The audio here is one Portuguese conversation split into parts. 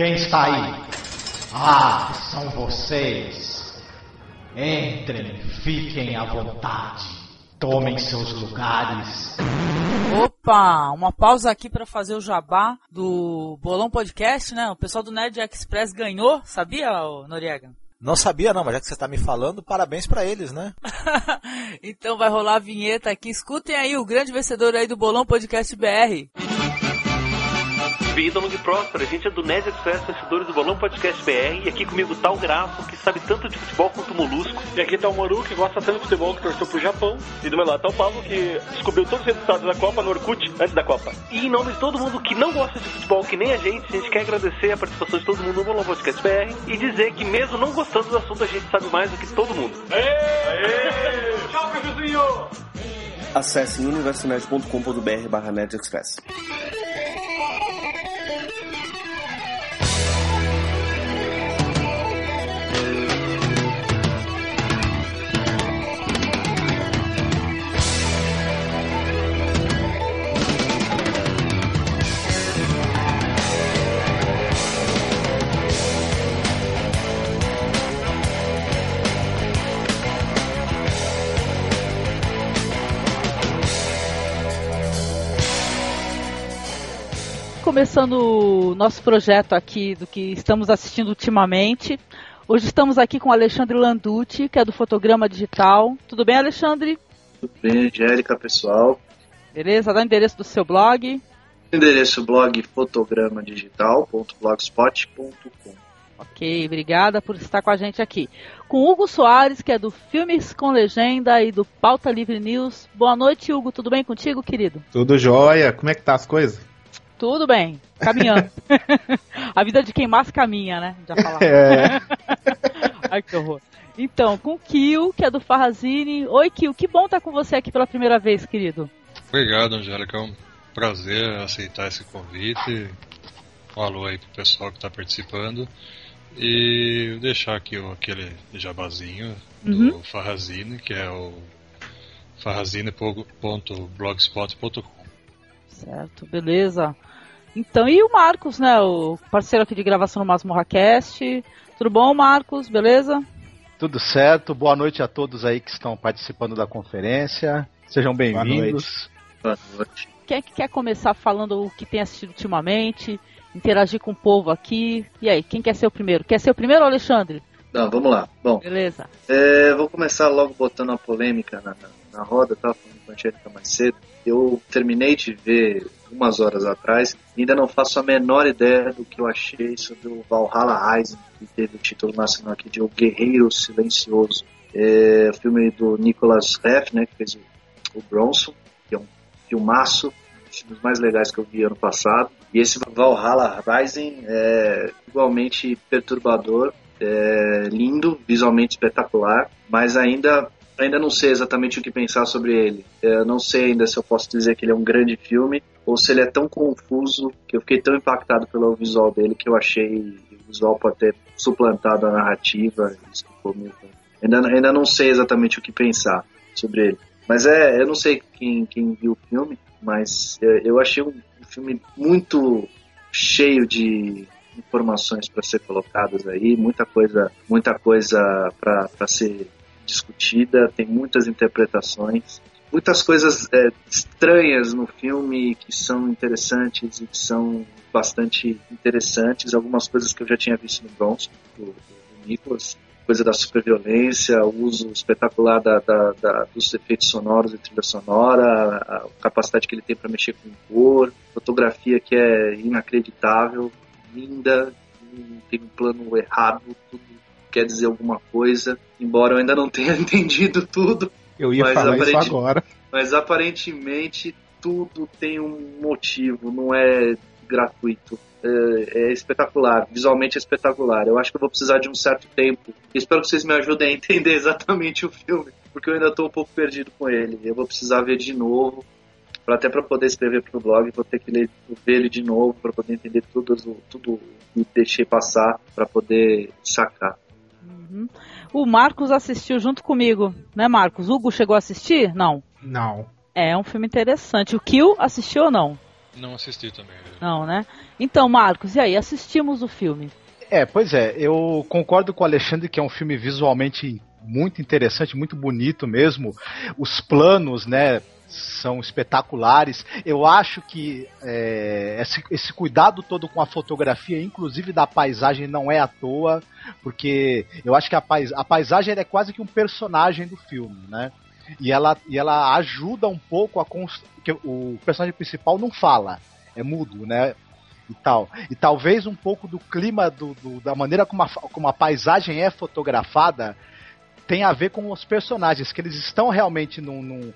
Quem está aí? Ah, são vocês. Entrem, fiquem à vontade. Tomem seus lugares. Opa, uma pausa aqui para fazer o jabá do Bolão Podcast, né? O pessoal do Nerd Express ganhou, sabia, Noriega? Não sabia não, mas já que você está me falando, parabéns para eles, né? então vai rolar a vinheta aqui. Escutem aí o grande vencedor aí do Bolão Podcast BR vida longa e próspera. A gente é do Nerd Express, vencedores do Bolão Podcast BR. E aqui comigo tá o Grafo, que sabe tanto de futebol quanto o Molusco. E aqui tá o Moru, que gosta tanto de futebol, que torceu pro Japão. E do meu lado tá o Pablo, que descobriu todos os resultados da Copa no Orkut antes da Copa. E em nome de todo mundo que não gosta de futebol, que nem a gente, a gente quer agradecer a participação de todo mundo no Bolão Podcast BR e dizer que mesmo não gostando do assunto, a gente sabe mais do que todo mundo. Aê! Aê! Tchau, cafezinho! Acesse universonet.com.br barra Express. Começando o nosso projeto aqui do que estamos assistindo ultimamente. Hoje estamos aqui com o Alexandre Landucci, que é do Fotograma Digital. Tudo bem, Alexandre? Tudo bem, Angélica, pessoal. Beleza, dá o endereço do seu blog. Endereço blog fotogramadigital.blogspot.com. Ok, obrigada por estar com a gente aqui. Com Hugo Soares, que é do Filmes com Legenda e do Pauta Livre News. Boa noite, Hugo. Tudo bem contigo, querido? Tudo jóia. Como é que tá as coisas? Tudo bem, caminhando. a vida de quem mais caminha, né? Já falava. É. Ai, que horror. Então, com o Kio, que é do Farrazine. Oi, Kio, que bom estar com você aqui pela primeira vez, querido. Obrigado, Angélica. É um prazer aceitar esse convite. Um alô aí pro pessoal que está participando. E deixar aqui o, aquele jabazinho uhum. do Farrazine, que é o farrazine.blogspot.com. Certo, beleza. Então, e o Marcos, né? O parceiro aqui de gravação no Masmorracast. Tudo bom, Marcos? Beleza? Tudo certo. Boa noite a todos aí que estão participando da conferência. Sejam bem-vindos. Boa noite. Quem é que quer começar falando o que tem assistido ultimamente? Interagir com o povo aqui. E aí, quem quer ser o primeiro? Quer ser o primeiro, Alexandre? Não, vamos lá. Bom, beleza. É, vou começar logo botando uma polêmica na, na, na roda, tá? Falando com a Angélica mais cedo. Eu terminei de ver umas horas atrás. Ainda não faço a menor ideia do que eu achei sobre o Valhalla Rising, que teve o título nacional aqui de O Guerreiro Silencioso. É filme do Nicholas Reff, né, que fez o, o Bronson, que é um filmaço, um dos mais legais que eu vi ano passado. E esse Valhalla Rising é igualmente perturbador, é lindo, visualmente espetacular, mas ainda ainda não sei exatamente o que pensar sobre ele. Eu não sei ainda se eu posso dizer que ele é um grande filme ou se ele é tão confuso que eu fiquei tão impactado pelo visual dele que eu achei o visual pode ter suplantado a narrativa. Isso ficou meio... ainda, ainda não sei exatamente o que pensar sobre ele. Mas é, eu não sei quem, quem viu o filme, mas é, eu achei um filme muito cheio de informações para ser colocadas aí, muita coisa, muita coisa para ser discutida, tem muitas interpretações, muitas coisas é, estranhas no filme que são interessantes e que são bastante interessantes, algumas coisas que eu já tinha visto no Bronx, do, do Nicholas, coisa da superviolência, o uso espetacular da, da, da, dos efeitos sonoros e trilha sonora, a, a capacidade que ele tem para mexer com cor, fotografia que é inacreditável, linda, tem um plano errado, tudo quer dizer alguma coisa, embora eu ainda não tenha entendido tudo. Eu ia falar isso agora. Mas aparentemente tudo tem um motivo, não é gratuito. É, é, espetacular, visualmente é espetacular. Eu acho que eu vou precisar de um certo tempo. Espero que vocês me ajudem a entender exatamente o filme, porque eu ainda estou um pouco perdido com ele. Eu vou precisar ver de novo, para até para poder escrever para o blog, vou ter que ler, ver ele de novo para poder entender tudo, tudo que deixei passar, para poder sacar. Uhum. O Marcos assistiu junto comigo, né, Marcos? Hugo chegou a assistir? Não. Não. É um filme interessante. O Kill assistiu ou não? Não assisti também. Não, né? Então, Marcos, e aí? Assistimos o filme. É, pois é, eu concordo com o Alexandre que é um filme visualmente muito interessante, muito bonito mesmo. Os planos, né, são espetaculares. Eu acho que é, esse, esse, cuidado todo com a fotografia, inclusive da paisagem, não é à toa, porque eu acho que a, pais, a paisagem é quase que um personagem do filme, né? E ela, e ela ajuda um pouco a que o personagem principal não fala, é mudo, né? E tal. E talvez um pouco do clima, do, do da maneira como a, como a paisagem é fotografada, tem a ver com os personagens, que eles estão realmente num. num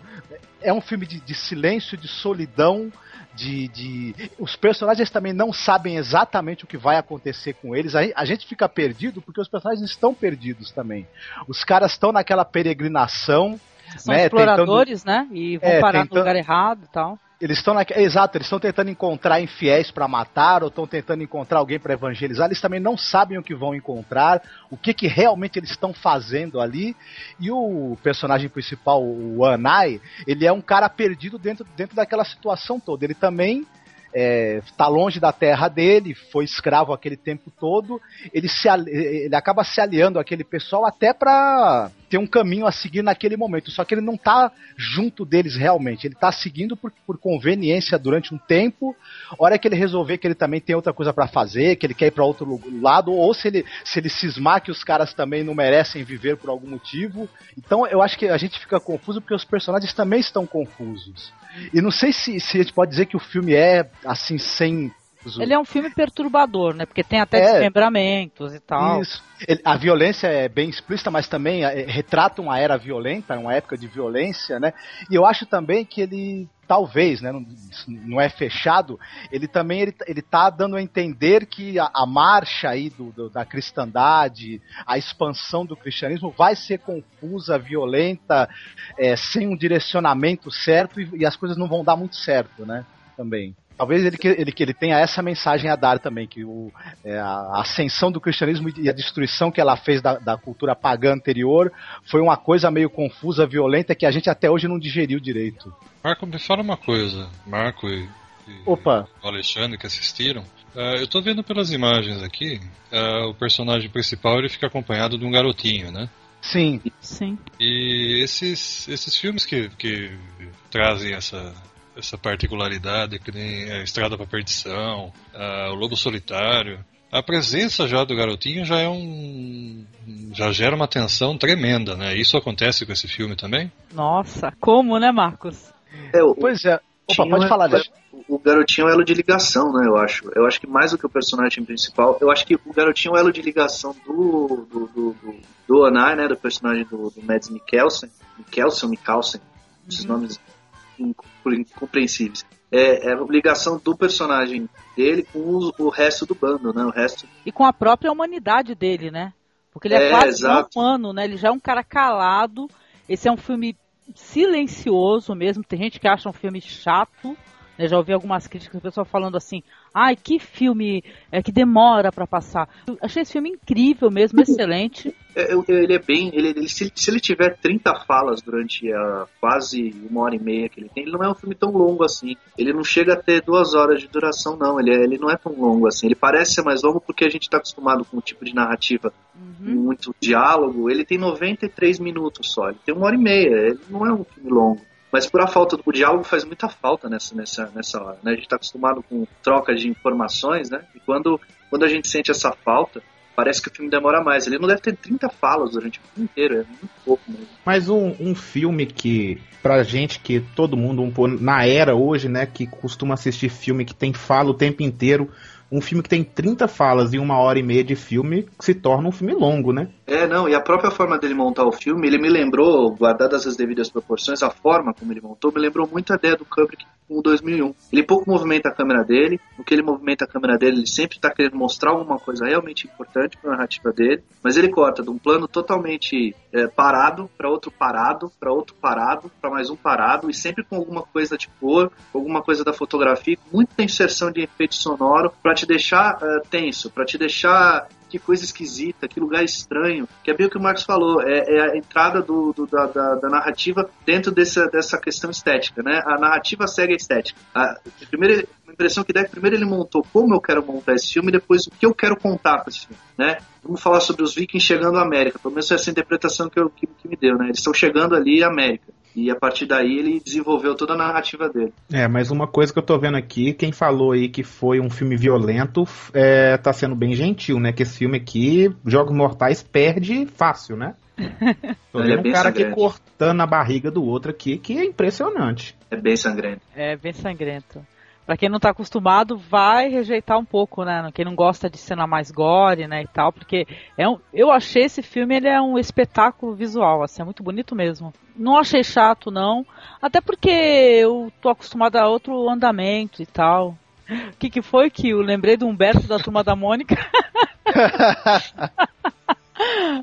é um filme de, de silêncio, de solidão, de, de, Os personagens também não sabem exatamente o que vai acontecer com eles. A, a gente fica perdido porque os personagens estão perdidos também. Os caras estão naquela peregrinação. São né, exploradores, tentando, né? E vão é, parar tentando, no lugar errado e tal. Eles estão na... Exato, eles estão tentando encontrar infiéis para matar ou estão tentando encontrar alguém para evangelizar. Eles também não sabem o que vão encontrar, o que, que realmente eles estão fazendo ali. E o personagem principal, o Anai, ele é um cara perdido dentro, dentro daquela situação toda. Ele também está é, longe da terra dele, foi escravo aquele tempo todo, ele, se, ele acaba se aliando àquele pessoal até para ter um caminho a seguir naquele momento. Só que ele não está junto deles realmente, ele está seguindo por, por conveniência durante um tempo. Hora que ele resolver que ele também tem outra coisa para fazer, que ele quer ir para outro lado, ou se ele, se ele cismar que os caras também não merecem viver por algum motivo. Então eu acho que a gente fica confuso porque os personagens também estão confusos. E não sei se, se a gente pode dizer que o filme é assim, sem ele é um filme perturbador, né? Porque tem até é, desmembramentos e tal. Isso. Ele, a violência é bem explícita, mas também é, retrata uma era violenta, uma época de violência, né? E eu acho também que ele talvez, né, não, não é fechado, ele também ele, ele tá dando a entender que a, a marcha aí do, do, da cristandade, a expansão do cristianismo vai ser confusa, violenta, é, sem um direcionamento certo e, e as coisas não vão dar muito certo, né? Também. Talvez ele, ele, ele tenha essa mensagem a dar também, que o, é, a ascensão do cristianismo e a destruição que ela fez da, da, cultura pagã anterior foi uma coisa meio confusa, violenta, que a gente até hoje não digeriu direito. Marco, me fala uma coisa, Marco e, e Opa. o Alexandre que assistiram. Uh, eu estou vendo pelas imagens aqui, uh, o personagem principal ele fica acompanhado de um garotinho, né? Sim. Sim. E esses, esses filmes que, que trazem essa, essa particularidade, que nem a Estrada para Perdição, a, o Lobo Solitário. A presença já do garotinho já é um. já gera uma tensão tremenda, né? Isso acontece com esse filme também? Nossa, como, né, Marcos? É, o, pois é. Opa, pode falar, é, O garotinho é o elo de ligação, né? Eu acho. Eu acho que mais do que o personagem principal, eu acho que o garotinho é o elo de ligação do. do, do, do, do Onai, né? Do personagem do, do Mads Mikkelsen. Mikkelsen, Mikkelsen. Esses uhum. nomes incompreensíveis. É, é a ligação do personagem dele com o, o, resto do bando, né? O resto... E com a própria humanidade dele, né? Porque ele é, é quase exato. humano, né? Ele já é um cara calado. Esse é um filme silencioso mesmo. Tem gente que acha um filme chato. Né? Já ouvi algumas críticas do pessoal falando assim: ai, que filme é que demora para passar. Eu achei esse filme incrível mesmo, excelente. É, ele é bem. Ele, ele, se, se, ele tiver 30 falas durante a quase uma hora e meia que ele tem, ele não é um filme tão longo assim. Ele não chega a ter duas horas de duração, não. Ele, é, ele não é tão longo assim. Ele parece ser mais longo porque a gente está acostumado com o tipo de narrativa uhum. muito diálogo. Ele tem 93 minutos só. Ele tem uma hora e meia. Ele não é um filme longo. Mas por a falta do diálogo faz muita falta nessa, nessa, nessa hora. Né? A gente está acostumado com troca de informações, né? E quando, quando a gente sente essa falta, parece que o filme demora mais. Ele não deve ter 30 falas durante o filme inteiro, é muito pouco mesmo. Mas um, um filme que, pra gente que todo mundo, um, na era hoje, né, que costuma assistir filme que tem fala o tempo inteiro, um filme que tem 30 falas e uma hora e meia de filme se torna um filme longo, né? É, não, e a própria forma dele montar o filme, ele me lembrou, guardadas as devidas proporções, a forma como ele montou, me lembrou muito a ideia do Kubrick com o 2001. Ele pouco movimenta a câmera dele, no que ele movimenta a câmera dele, ele sempre está querendo mostrar alguma coisa realmente importante para a narrativa dele, mas ele corta de um plano totalmente é, parado para outro parado, para outro parado, para mais um parado, e sempre com alguma coisa de cor, alguma coisa da fotografia, muita inserção de efeito sonoro para te deixar uh, tenso, para te deixar que coisa esquisita, que lugar estranho, que é bem o que o Marcos falou, é, é a entrada do, do da, da, da, narrativa dentro dessa, dessa questão estética, né? A narrativa segue a estética. A, a impressão que dá é que primeiro ele montou como eu quero montar esse filme e depois o que eu quero contar para esse filme, né? Vamos falar sobre os vikings chegando à América, pelo menos essa interpretação que, eu, que, que me deu, né? Eles estão chegando ali à América. E a partir daí ele desenvolveu toda a narrativa dele. É, mas uma coisa que eu tô vendo aqui, quem falou aí que foi um filme violento, é, tá sendo bem gentil, né? Que esse filme aqui, Jogos Mortais, perde fácil, né? Tô vendo é um cara aqui cortando a barriga do outro aqui, que é impressionante. É bem sangrento. É bem sangrento. Pra quem não tá acostumado, vai rejeitar um pouco, né? Quem não gosta de cena mais gore, né, e tal, porque é um, eu achei esse filme, ele é um espetáculo visual, assim, é muito bonito mesmo. Não achei chato, não, até porque eu tô acostumado a outro andamento e tal. O que que foi que eu lembrei do Humberto da Turma da Mônica?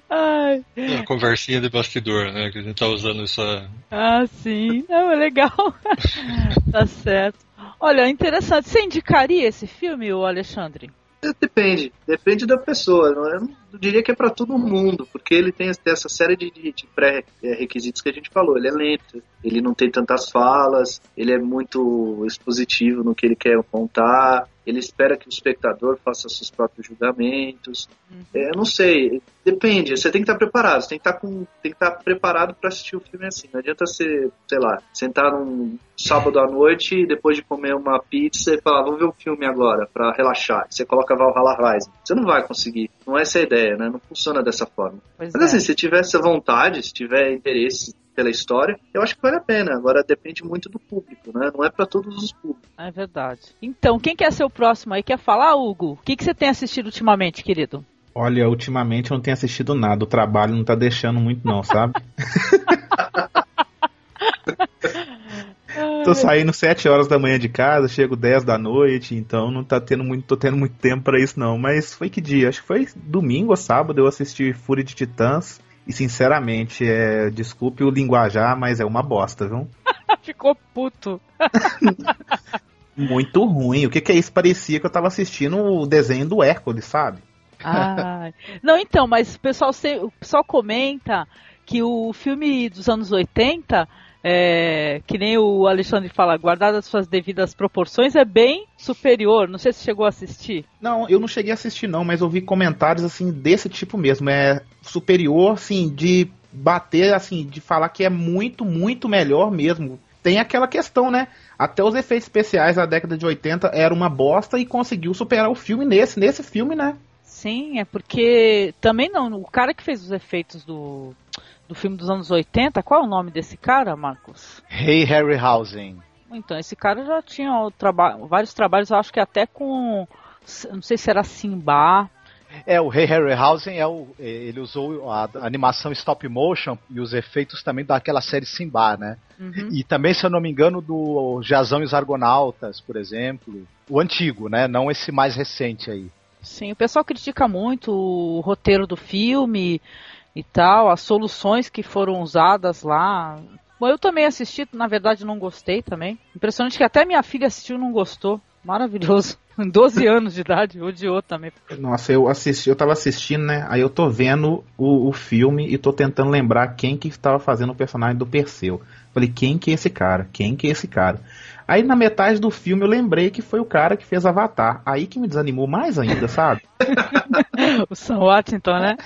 Ai. É conversinha de bastidor, né? Que a gente tá usando essa. Ah, sim. Não, é legal. tá certo. Olha, interessante. Você indicaria esse filme, o Alexandre? Depende, depende da pessoa. Eu diria que é para todo mundo, porque ele tem essa série de, de, pré-requisitos que a gente falou. Ele é lento, ele não tem tantas falas, ele é muito expositivo no que ele quer contar, ele espera que o espectador faça seus próprios julgamentos. Uhum. É, eu não sei, depende. Você tem que estar preparado, você tem que estar, com, tem que estar preparado para assistir o filme assim. Não adianta você, sei lá, sentar num sábado à noite depois de comer uma pizza e falar, vou ver o um filme agora para relaxar. Você coloca Valhalla Rising. Você não vai conseguir. Não é essa a ideia, né? Não funciona dessa forma. Pois Mas é. assim, se tiver essa vontade, se tiver interesse pela história, eu acho que vale a pena. Agora depende muito do público, né? Não é para todos os públicos. É verdade. Então, quem quer ser o próximo aí? Quer falar, Hugo? O que, que você tem assistido ultimamente, querido? Olha, ultimamente eu não tenho assistido nada. O trabalho não tá deixando muito, não, sabe? tô saindo 7 horas da manhã de casa, chego 10 da noite, então não tá tendo muito, tô tendo muito tempo para isso não. Mas foi que dia? Acho que foi domingo ou sábado eu assisti Fúria de Titãs. E sinceramente, é, desculpe o linguajar, mas é uma bosta, viu? Ficou puto. Muito ruim. O que, que é isso? Parecia que eu tava assistindo o desenho do Hércules, sabe? Ah, não, então, mas o pessoal, o pessoal comenta que o filme dos anos 80 é, que nem o Alexandre fala, guardadas suas devidas proporções, é bem superior. Não sei se chegou a assistir. Não, eu não cheguei a assistir não, mas ouvi comentários assim desse tipo mesmo. É superior, assim, de bater, assim, de falar que é muito, muito melhor mesmo. Tem aquela questão, né? Até os efeitos especiais da década de 80 era uma bosta e conseguiu superar o filme nesse, nesse filme, né? Sim, é porque também não, o cara que fez os efeitos do do filme dos anos 80. Qual é o nome desse cara, Marcos? Hey Harryhausen. Então, esse cara já tinha traba vários trabalhos, eu acho que até com. Não sei se era Simba. É, o Ray Harryhausen é o, ele usou a animação stop motion e os efeitos também daquela série Simba, né? Uhum. E também, se eu não me engano, do Jazão e os Argonautas, por exemplo. O antigo, né? Não esse mais recente aí. Sim, o pessoal critica muito o roteiro do filme, e tal, as soluções que foram usadas lá. Bom, eu também assisti, na verdade não gostei também. Impressionante que até minha filha assistiu e não gostou. Maravilhoso. 12 anos de idade, odiou também. Nossa, eu assisti, eu tava assistindo, né? Aí eu tô vendo o, o filme e tô tentando lembrar quem que estava fazendo o personagem do Perseu. Falei, quem que é esse cara? Quem que é esse cara? Aí na metade do filme eu lembrei que foi o cara que fez Avatar. Aí que me desanimou mais ainda, sabe? o Sam Watson, né?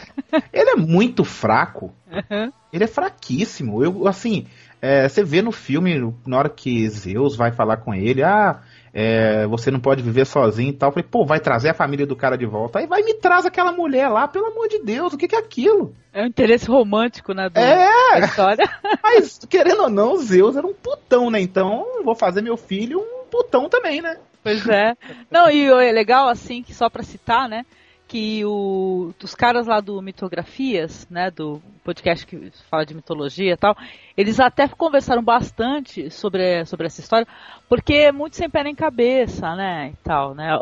Ele é muito fraco. Uhum. Ele é fraquíssimo. Eu, assim, é, você vê no filme, na hora que Zeus vai falar com ele, ah, é, você não pode viver sozinho e tal. Eu falei, pô, vai trazer a família do cara de volta. Aí vai me traz aquela mulher lá, pelo amor de Deus, o que, que é aquilo? É um interesse romântico, né? Do, é! História. Mas, querendo ou não, Zeus era um putão, né? Então, vou fazer meu filho um putão também, né? Pois é. Não, e é legal, assim, que só pra citar, né? Que o, os caras lá do Mitografias, né, do podcast que fala de mitologia e tal, eles até conversaram bastante sobre, sobre essa história, porque é muito sem pé nem cabeça, né, e tal, né,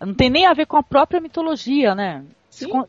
não tem nem a ver com a própria mitologia, né,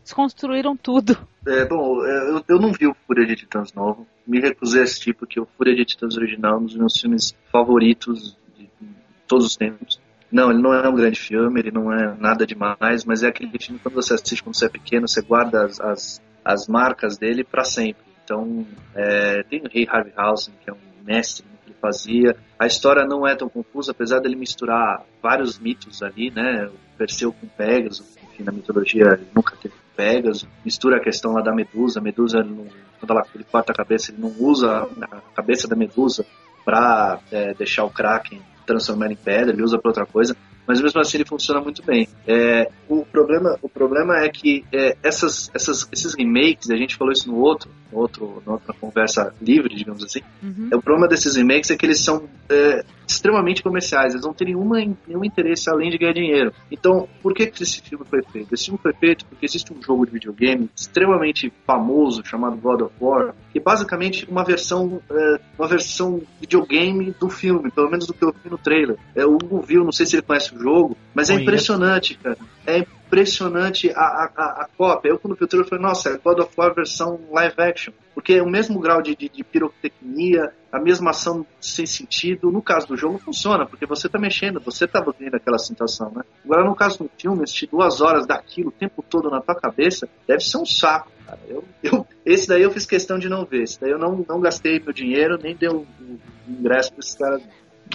desconstruíram tudo. É, bom, é, eu, eu não vi o Fúria de Titãs novo, me recusei a assistir porque o Fúria de Titãs original é um dos meus filmes favoritos de, de todos os tempos. Não, ele não é um grande filme, ele não é nada demais, mas é aquele filme quando você assiste quando você é pequeno, você guarda as, as, as marcas dele para sempre. Então, é, tem o Rei Harryhausen, que é um mestre no que ele fazia. A história não é tão confusa, apesar dele misturar vários mitos ali, né? O Perseu com Pegasus, enfim, na mitologia ele nunca teve Pegasus. Mistura a questão lá da Medusa. A Medusa, não, quando ela, ele corta a cabeça, ele não usa a cabeça da Medusa para é, deixar o Kraken transformar em pedra, ele usa para outra coisa mas mesmo assim ele funciona muito bem. É, o, problema, o problema é que é, essas, essas, esses remakes, a gente falou isso no outro, no outro, na outra conversa livre, digamos assim, uhum. é, o problema desses remakes é que eles são é, extremamente comerciais, eles não têm nenhuma, nenhum interesse além de ganhar dinheiro. Então, por que, que esse filme foi feito? Esse filme foi feito porque existe um jogo de videogame extremamente famoso chamado God of War, que é basicamente uma versão, é, uma versão videogame do filme, pelo menos do que eu vi no trailer. É, o Hugo viu, não sei se ele conhece o jogo, mas é impressionante, cara. É impressionante a, a, a cópia. Eu, quando vi o trailer, falei, nossa, é God of War versão live action. Porque é o mesmo grau de, de, de pirotecnia, a mesma ação sem sentido. No caso do jogo, funciona, porque você tá mexendo, você tá vendo aquela situação, né? Agora, no caso do filme, assistir duas horas daquilo o tempo todo na tua cabeça, deve ser um saco, cara. Eu, eu, esse daí eu fiz questão de não ver. Esse daí eu não, não gastei meu dinheiro, nem dei o, o ingresso pra esses caras.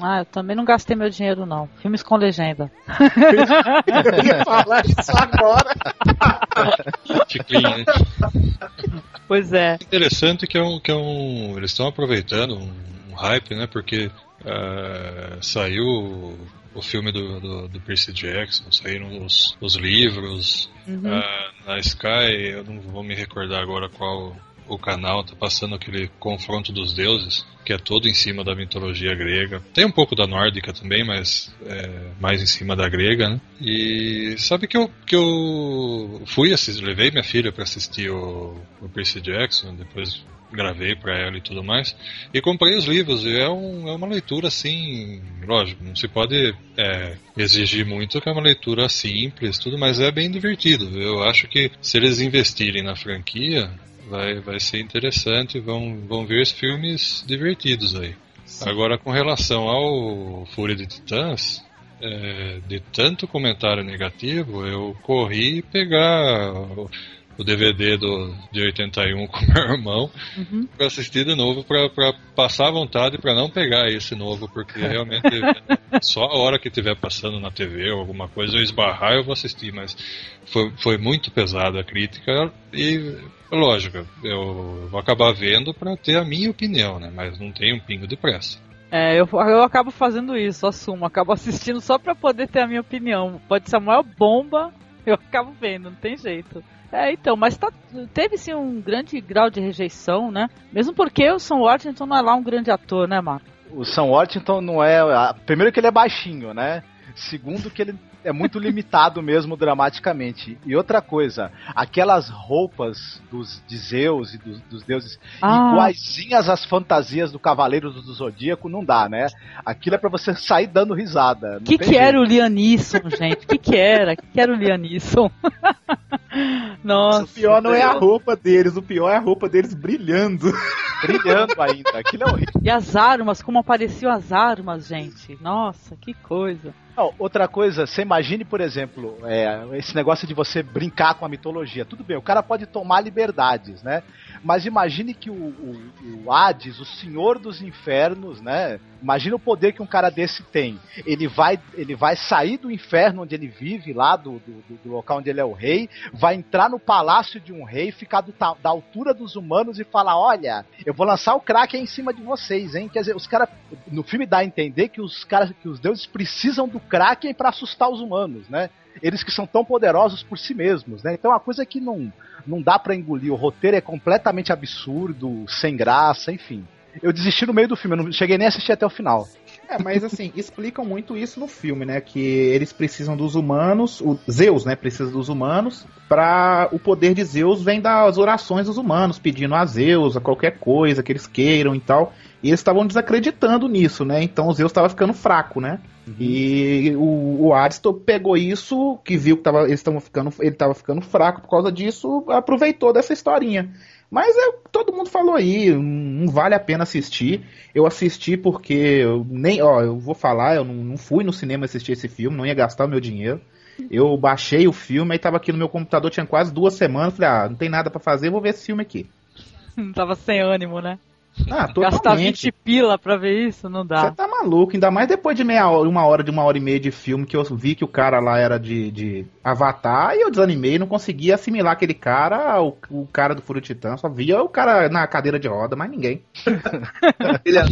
Ah, eu também não gastei meu dinheiro, não. Filmes com legenda. eu ia falar isso agora. pois é. Interessante que é um. Que é um eles estão aproveitando um, um, hype, né? Porque uh, saiu o filme do, do, do, Percy Jackson, saíram os, os livros. Uhum. Uh, na Sky, eu não vou me recordar agora qual o canal tá passando aquele confronto dos deuses, que é todo em cima da mitologia grega. Tem um pouco da nórdica também, mas é mais em cima da grega, né? E sabe que eu, que eu fui assistir, levei minha filha para assistir o, o Percy Jackson, depois gravei para ela e tudo mais. E comprei os livros, e é, um, é uma leitura assim, lógico, não se pode é, exigir muito que é uma leitura simples, tudo, mas é bem divertido. Eu acho que se eles investirem na franquia, vai, vai ser interessante, vão, vão ver filmes divertidos aí. Sim. Agora, com relação ao Fúria de Titãs, é, de tanto comentário negativo, eu corri pegar o DVD do, de 81 com meu irmão uhum. para assistir de novo para passar a vontade para não pegar esse novo, porque realmente só a hora que estiver passando na TV ou alguma coisa eu esbarrar eu vou assistir, mas foi, foi muito pesada a crítica e lógico, eu vou acabar vendo para ter a minha opinião, né? Mas não tem um pingo de pressa. É, eu, eu acabo fazendo isso, assumo. Acabo assistindo só pra poder ter a minha opinião. Pode ser a maior bomba, eu acabo vendo, não tem jeito. É, então, mas tá, teve sim um grande grau de rejeição, né? Mesmo porque o Sam Worthington não é lá um grande ator, né, Marco? O Sam Worthington não é. Primeiro que ele é baixinho, né? Segundo que ele é muito limitado mesmo dramaticamente. E outra coisa, aquelas roupas dos de Zeus e dos, dos deuses ah. iguaizinhas às fantasias do Cavaleiro do Zodíaco não dá, né? Aquilo é para você sair dando risada. O que, que era o Lianisson, gente? O que, que era? O que, que era o Lianisson? Nossa. O pior não é a roupa deles, o pior é a roupa deles brilhando. Brilhando ainda. Aquilo é horrível. E as armas, como apareciam as armas, gente. Nossa, que coisa. Não, outra coisa, você imagine, por exemplo, é, esse negócio de você brincar com a mitologia. Tudo bem, o cara pode tomar liberdades, né? Mas imagine que o, o, o Hades, o senhor dos infernos, né? Imagina o poder que um cara desse tem. Ele vai, ele vai sair do inferno onde ele vive, lá do, do, do local onde ele é o rei, vai entrar no palácio de um rei, ficar do, da altura dos humanos e falar: Olha, eu vou lançar o Kraken em cima de vocês, hein? Quer dizer, os caras. No filme dá a entender que os caras, que os deuses precisam do Kraken para assustar os humanos, né? Eles que são tão poderosos por si mesmos, né? Então é uma coisa que não, não dá para engolir. O roteiro é completamente absurdo, sem graça, enfim eu desisti no meio do filme, eu não cheguei nem a assistir até o final. É, mas assim, explicam muito isso no filme, né? Que eles precisam dos humanos, o Zeus, né? Precisa dos humanos, para o poder de Zeus vem das orações dos humanos, pedindo a Zeus a qualquer coisa que eles queiram e tal. E eles estavam desacreditando nisso, né? Então o Zeus estava ficando fraco, né? Uhum. E o, o Aristo pegou isso, que viu que tava, eles ficando, ele estava ficando fraco por causa disso, aproveitou dessa historinha. Mas é, todo mundo falou aí, não vale a pena assistir. Eu assisti porque eu nem, ó, eu vou falar, eu não, não fui no cinema assistir esse filme, não ia gastar o meu dinheiro. Eu baixei o filme, aí tava aqui no meu computador, tinha quase duas semanas, falei, ah, não tem nada para fazer, vou ver esse filme aqui. tava sem ânimo, né? Ah, totalmente. Gastar 20 pila pra ver isso, não dá. Você tá maluco, ainda mais depois de meia hora, uma hora, de uma hora e meia de filme que eu vi que o cara lá era de, de Avatar e eu desanimei, não conseguia assimilar aquele cara, o, o cara do Furo Titã, só via o cara na cadeira de roda, mas ninguém. Ele é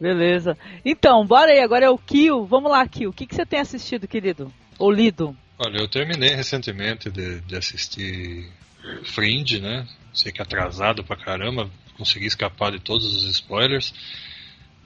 Beleza. Então, bora aí, agora é o Kill. Vamos lá, Kill. O que, que você tem assistido, querido? Ou lido? Olha, eu terminei recentemente de, de assistir Fringe, né? Sei que é atrasado pra caramba, consegui escapar de todos os spoilers.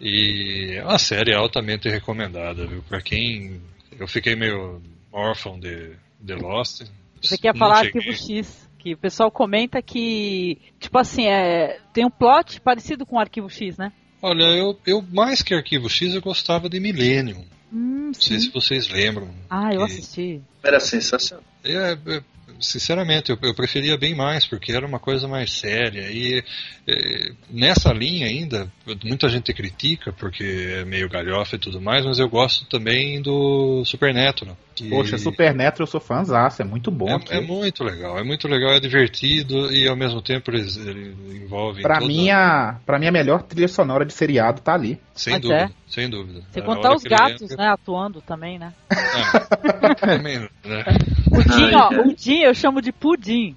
E é uma série altamente recomendada, viu? Pra quem. Eu fiquei meio órfão de, de Lost. Você quer falar cheguei... Arquivo X? Que o pessoal comenta que, tipo assim, é, tem um plot parecido com o Arquivo X, né? Olha, eu, eu mais que Arquivo X eu gostava de Millennium. Hum, Não sei se vocês lembram. Ah, eu assisti. Era sensacional. É, é, sinceramente, eu, eu preferia bem mais, porque era uma coisa mais séria. E é, nessa linha ainda, muita gente critica, porque é meio galhofa e tudo mais, mas eu gosto também do Supernatural. Que- Poxa, Supernatural eu sou fãzaço, é muito bom. é, é muito legal, é muito legal, é divertido e ao mesmo tempo eles, eles envolvem Pra toda- mim, a, pra mim, a melhor trilha sonora de seriado tá ali. sem Mas dúvida, é. sem dúvida. Sem A contar os ele gatos, entra- né, atuando também, né? É, também, né? Pudim, ó, pudim eu chamo de pudim.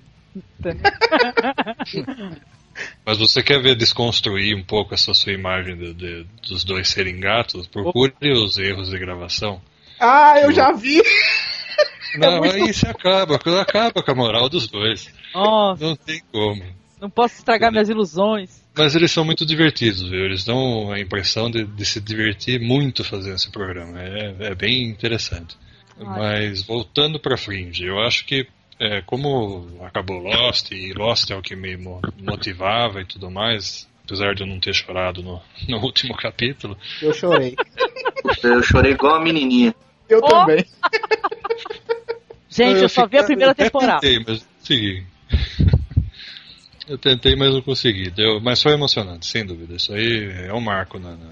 Mas você quer ver desconstruir um pouco essa sua imagem de- de- dos dois serem gatos? Procure os erros de gravação. Ah, eu já vi! Não, aí você acaba, acaba com a moral dos dois. Nossa, Não tem como. não posso estragar minhas ilusões. Mas eles são muito divertidos, viu? Eles dão a impressão de, de se divertir muito fazendo esse programa. É, é bem interessante. Mas voltando para Fringe, eu acho que é, como acabou Lost e Lost é o que me mo- motivava e tudo mais, apesar de eu não ter chorado no, no último capítulo, Eu chorei. Eu chorei igual a menininha. Eu Oh! também. Gente, eu, só vi a primeira eu temporada. Tentei, mas não consegui. eu tentei, mas não consegui. Deu, mas foi emocionante, sem dúvida. Isso aí é um marco na, na,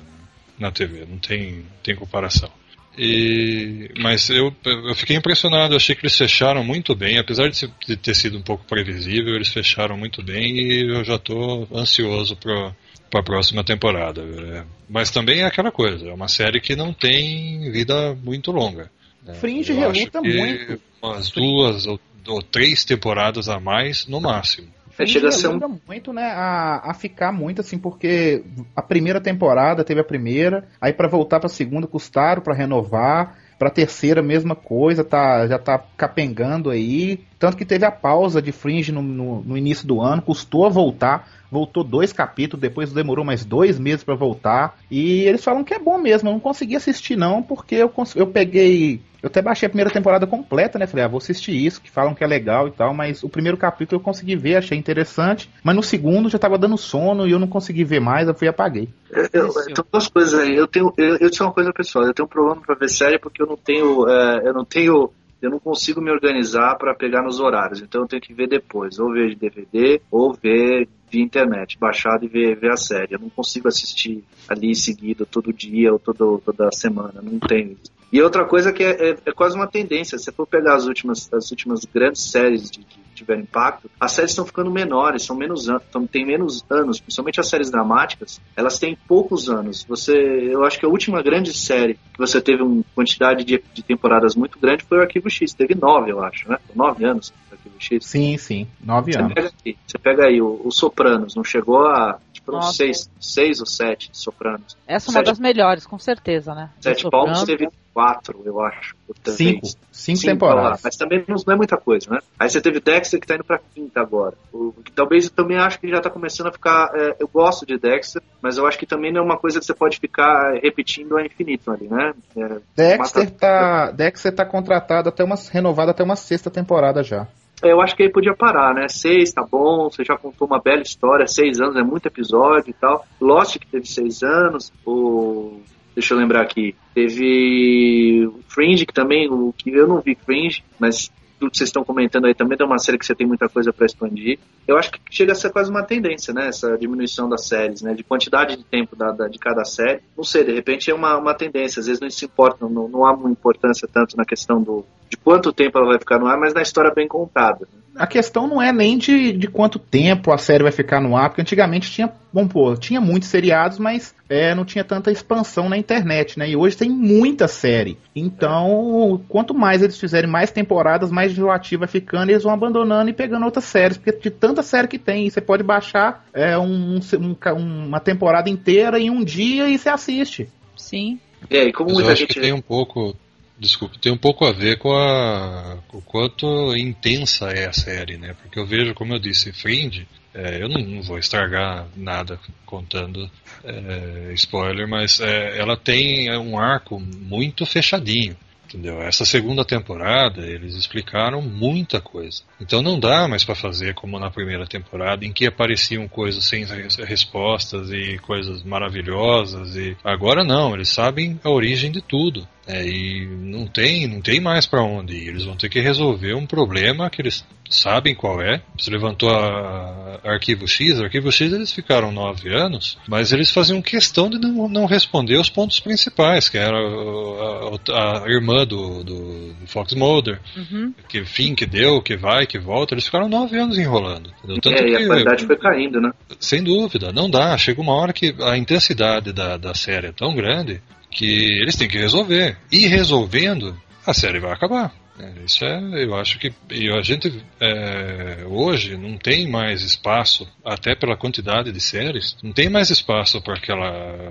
na TV, não tem, tem comparação. E, mas eu, eu fiquei impressionado, eu achei que eles fecharam muito bem, apesar de ter sido um pouco previsível, eles fecharam muito bem e eu já estou ansioso para a próxima temporada. É, mas também é aquela coisa, é uma série que não tem vida muito longa. né? Fringe Eu acho reluta que muito. Umas duas ou, ou três temporadas a mais no máximo. É, chega a ser um- ajuda muito, né, a, a ficar muito assim, porque a primeira temporada teve a primeira, aí pra voltar pra segunda custaram pra renovar, pra terceira mesma coisa, tá, já tá capengando aí, tanto que teve a pausa de Fringe no, no, no início do ano, custou a voltar, voltou dois capítulos, depois demorou mais dois meses pra voltar, e eles falam que é bom mesmo, eu não consegui assistir não, porque eu, eu peguei eu até baixei a primeira temporada completa, né? Falei, ah, vou assistir isso, que falam que é legal e tal, mas o primeiro capítulo eu consegui ver, achei interessante, mas no segundo já tava dando sono e eu não consegui ver mais, eu fui e apaguei. Eu, eu, tem duas coisas aí. Eu tenho, eu, eu tenho uma coisa pessoal. Eu tenho um problema pra ver série porque eu não tenho, é, eu não tenho, eu não consigo me organizar pra pegar nos horários. Então eu tenho que ver depois, ou ver de DVD, ou ver via internet, baixado e ver, ver a série. Eu não consigo assistir ali seguido todo dia ou todo, toda semana. Não tenho isso. E outra coisa que é, é, é quase uma tendência. Se você for pegar as últimas, as últimas grandes séries de, que tiveram impacto, as séries estão ficando menores, são menos anos, tem menos anos, principalmente as séries dramáticas, elas têm poucos anos. Você, eu acho que a última grande série que você teve uma quantidade de, de temporadas muito grande foi o Arquivo X. Teve nove, eu acho, né? Nove anos o Arquivo X. Sim, sim, nove Você anos. pega você pega aí o, o Sopranos, não chegou a Nossa. seis, seis ou sete Sopranos. Essa é uma Sete- das melhores, com certeza, né? Sete palmos teve quatro, eu acho. Cinco, cinco Cinco, temporadas. lá, Mas também não, não é muita coisa, né? Aí você teve Dexter que tá indo pra quinta agora. O, que talvez eu também acho que já tá começando a ficar. é, eu gosto de Dexter, mas eu acho que também não é uma coisa que você pode ficar repetindo a infinito ali, né? É, Dexter mata- tá, Dexter tá contratado até uma renovado até uma sexta temporada já. Eu acho que aí podia parar, né? Seis, tá bom, você já contou uma bela história, seis anos é muito episódio e tal. Lost, que teve seis anos, o. Deixa eu lembrar aqui. Teve Fringe, que também, o que eu não vi Fringe, mas tudo que vocês estão comentando aí também, é uma série que você tem muita coisa para expandir. Eu acho que chega a ser quase uma tendência, né? Essa diminuição das séries, né? De quantidade de tempo da, da de cada série. Não sei, de repente é uma, uma tendência. Às vezes não se importa, não, não há uma importância tanto na questão do, de quanto tempo ela vai ficar no ar, mas na história bem contada. A questão não é nem de, de quanto tempo a série vai ficar no ar, porque antigamente tinha, bom, pô, tinha muitos seriados, mas é, não tinha tanta expansão na internet, né? E hoje tem muita série. Então, quanto mais eles fizerem mais temporadas, mais enjoativa vai ficando, eles vão abandonando e pegando outras séries, porque de tanta série que tem, você pode baixar é, um, um, uma temporada inteira em um dia e você assiste. Sim. É, e como muita eu acho gente... que tem um pouco Desculpe, tem um pouco a ver com, a, com o quanto intensa é a série, né? Porque eu vejo, como eu disse, Fringe, é, eu não, vou estragar nada contando é, spoiler, mas é, ela tem um arco muito fechadinho. Entendeu? Essa segunda temporada eles explicaram muita coisa. Então não dá mais para fazer como na primeira temporada, em que apareciam coisas sem respostas e coisas maravilhosas. E agora não, eles sabem a origem de tudo. É, e não tem, não tem mais para onde ir. Eles vão ter que resolver um problema que eles sabem qual é. Você levantou a, a Arquivo X, Arquivo X eles ficaram nove anos, mas eles faziam questão de não, não responder os pontos principais, que era a, a, a irmã do, do, do Fox Mulder, uhum. que fim que deu, que vai, que volta. Eles ficaram nove anos enrolando. Tanto é, que, e a qualidade foi caindo, né? Sem dúvida, não dá. Chega uma hora que a intensidade da, da série é tão grande que eles têm que resolver. E resolvendo, a série vai acabar. É, isso é, eu acho que e a gente é, hoje não tem mais espaço, até pela quantidade de séries, não tem mais espaço para aquela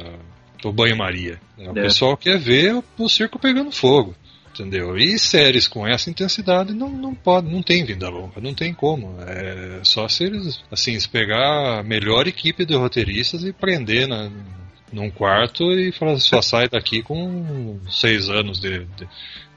pro banho-maria. Né? O é. pessoal quer ver o circo pegando fogo, entendeu? E séries com essa intensidade não, não pode, não tem vinda longa, não tem como. É só se eles, assim, se pegar a melhor equipe de roteiristas e prender na num quarto e fala, só sai daqui com seis anos de, de,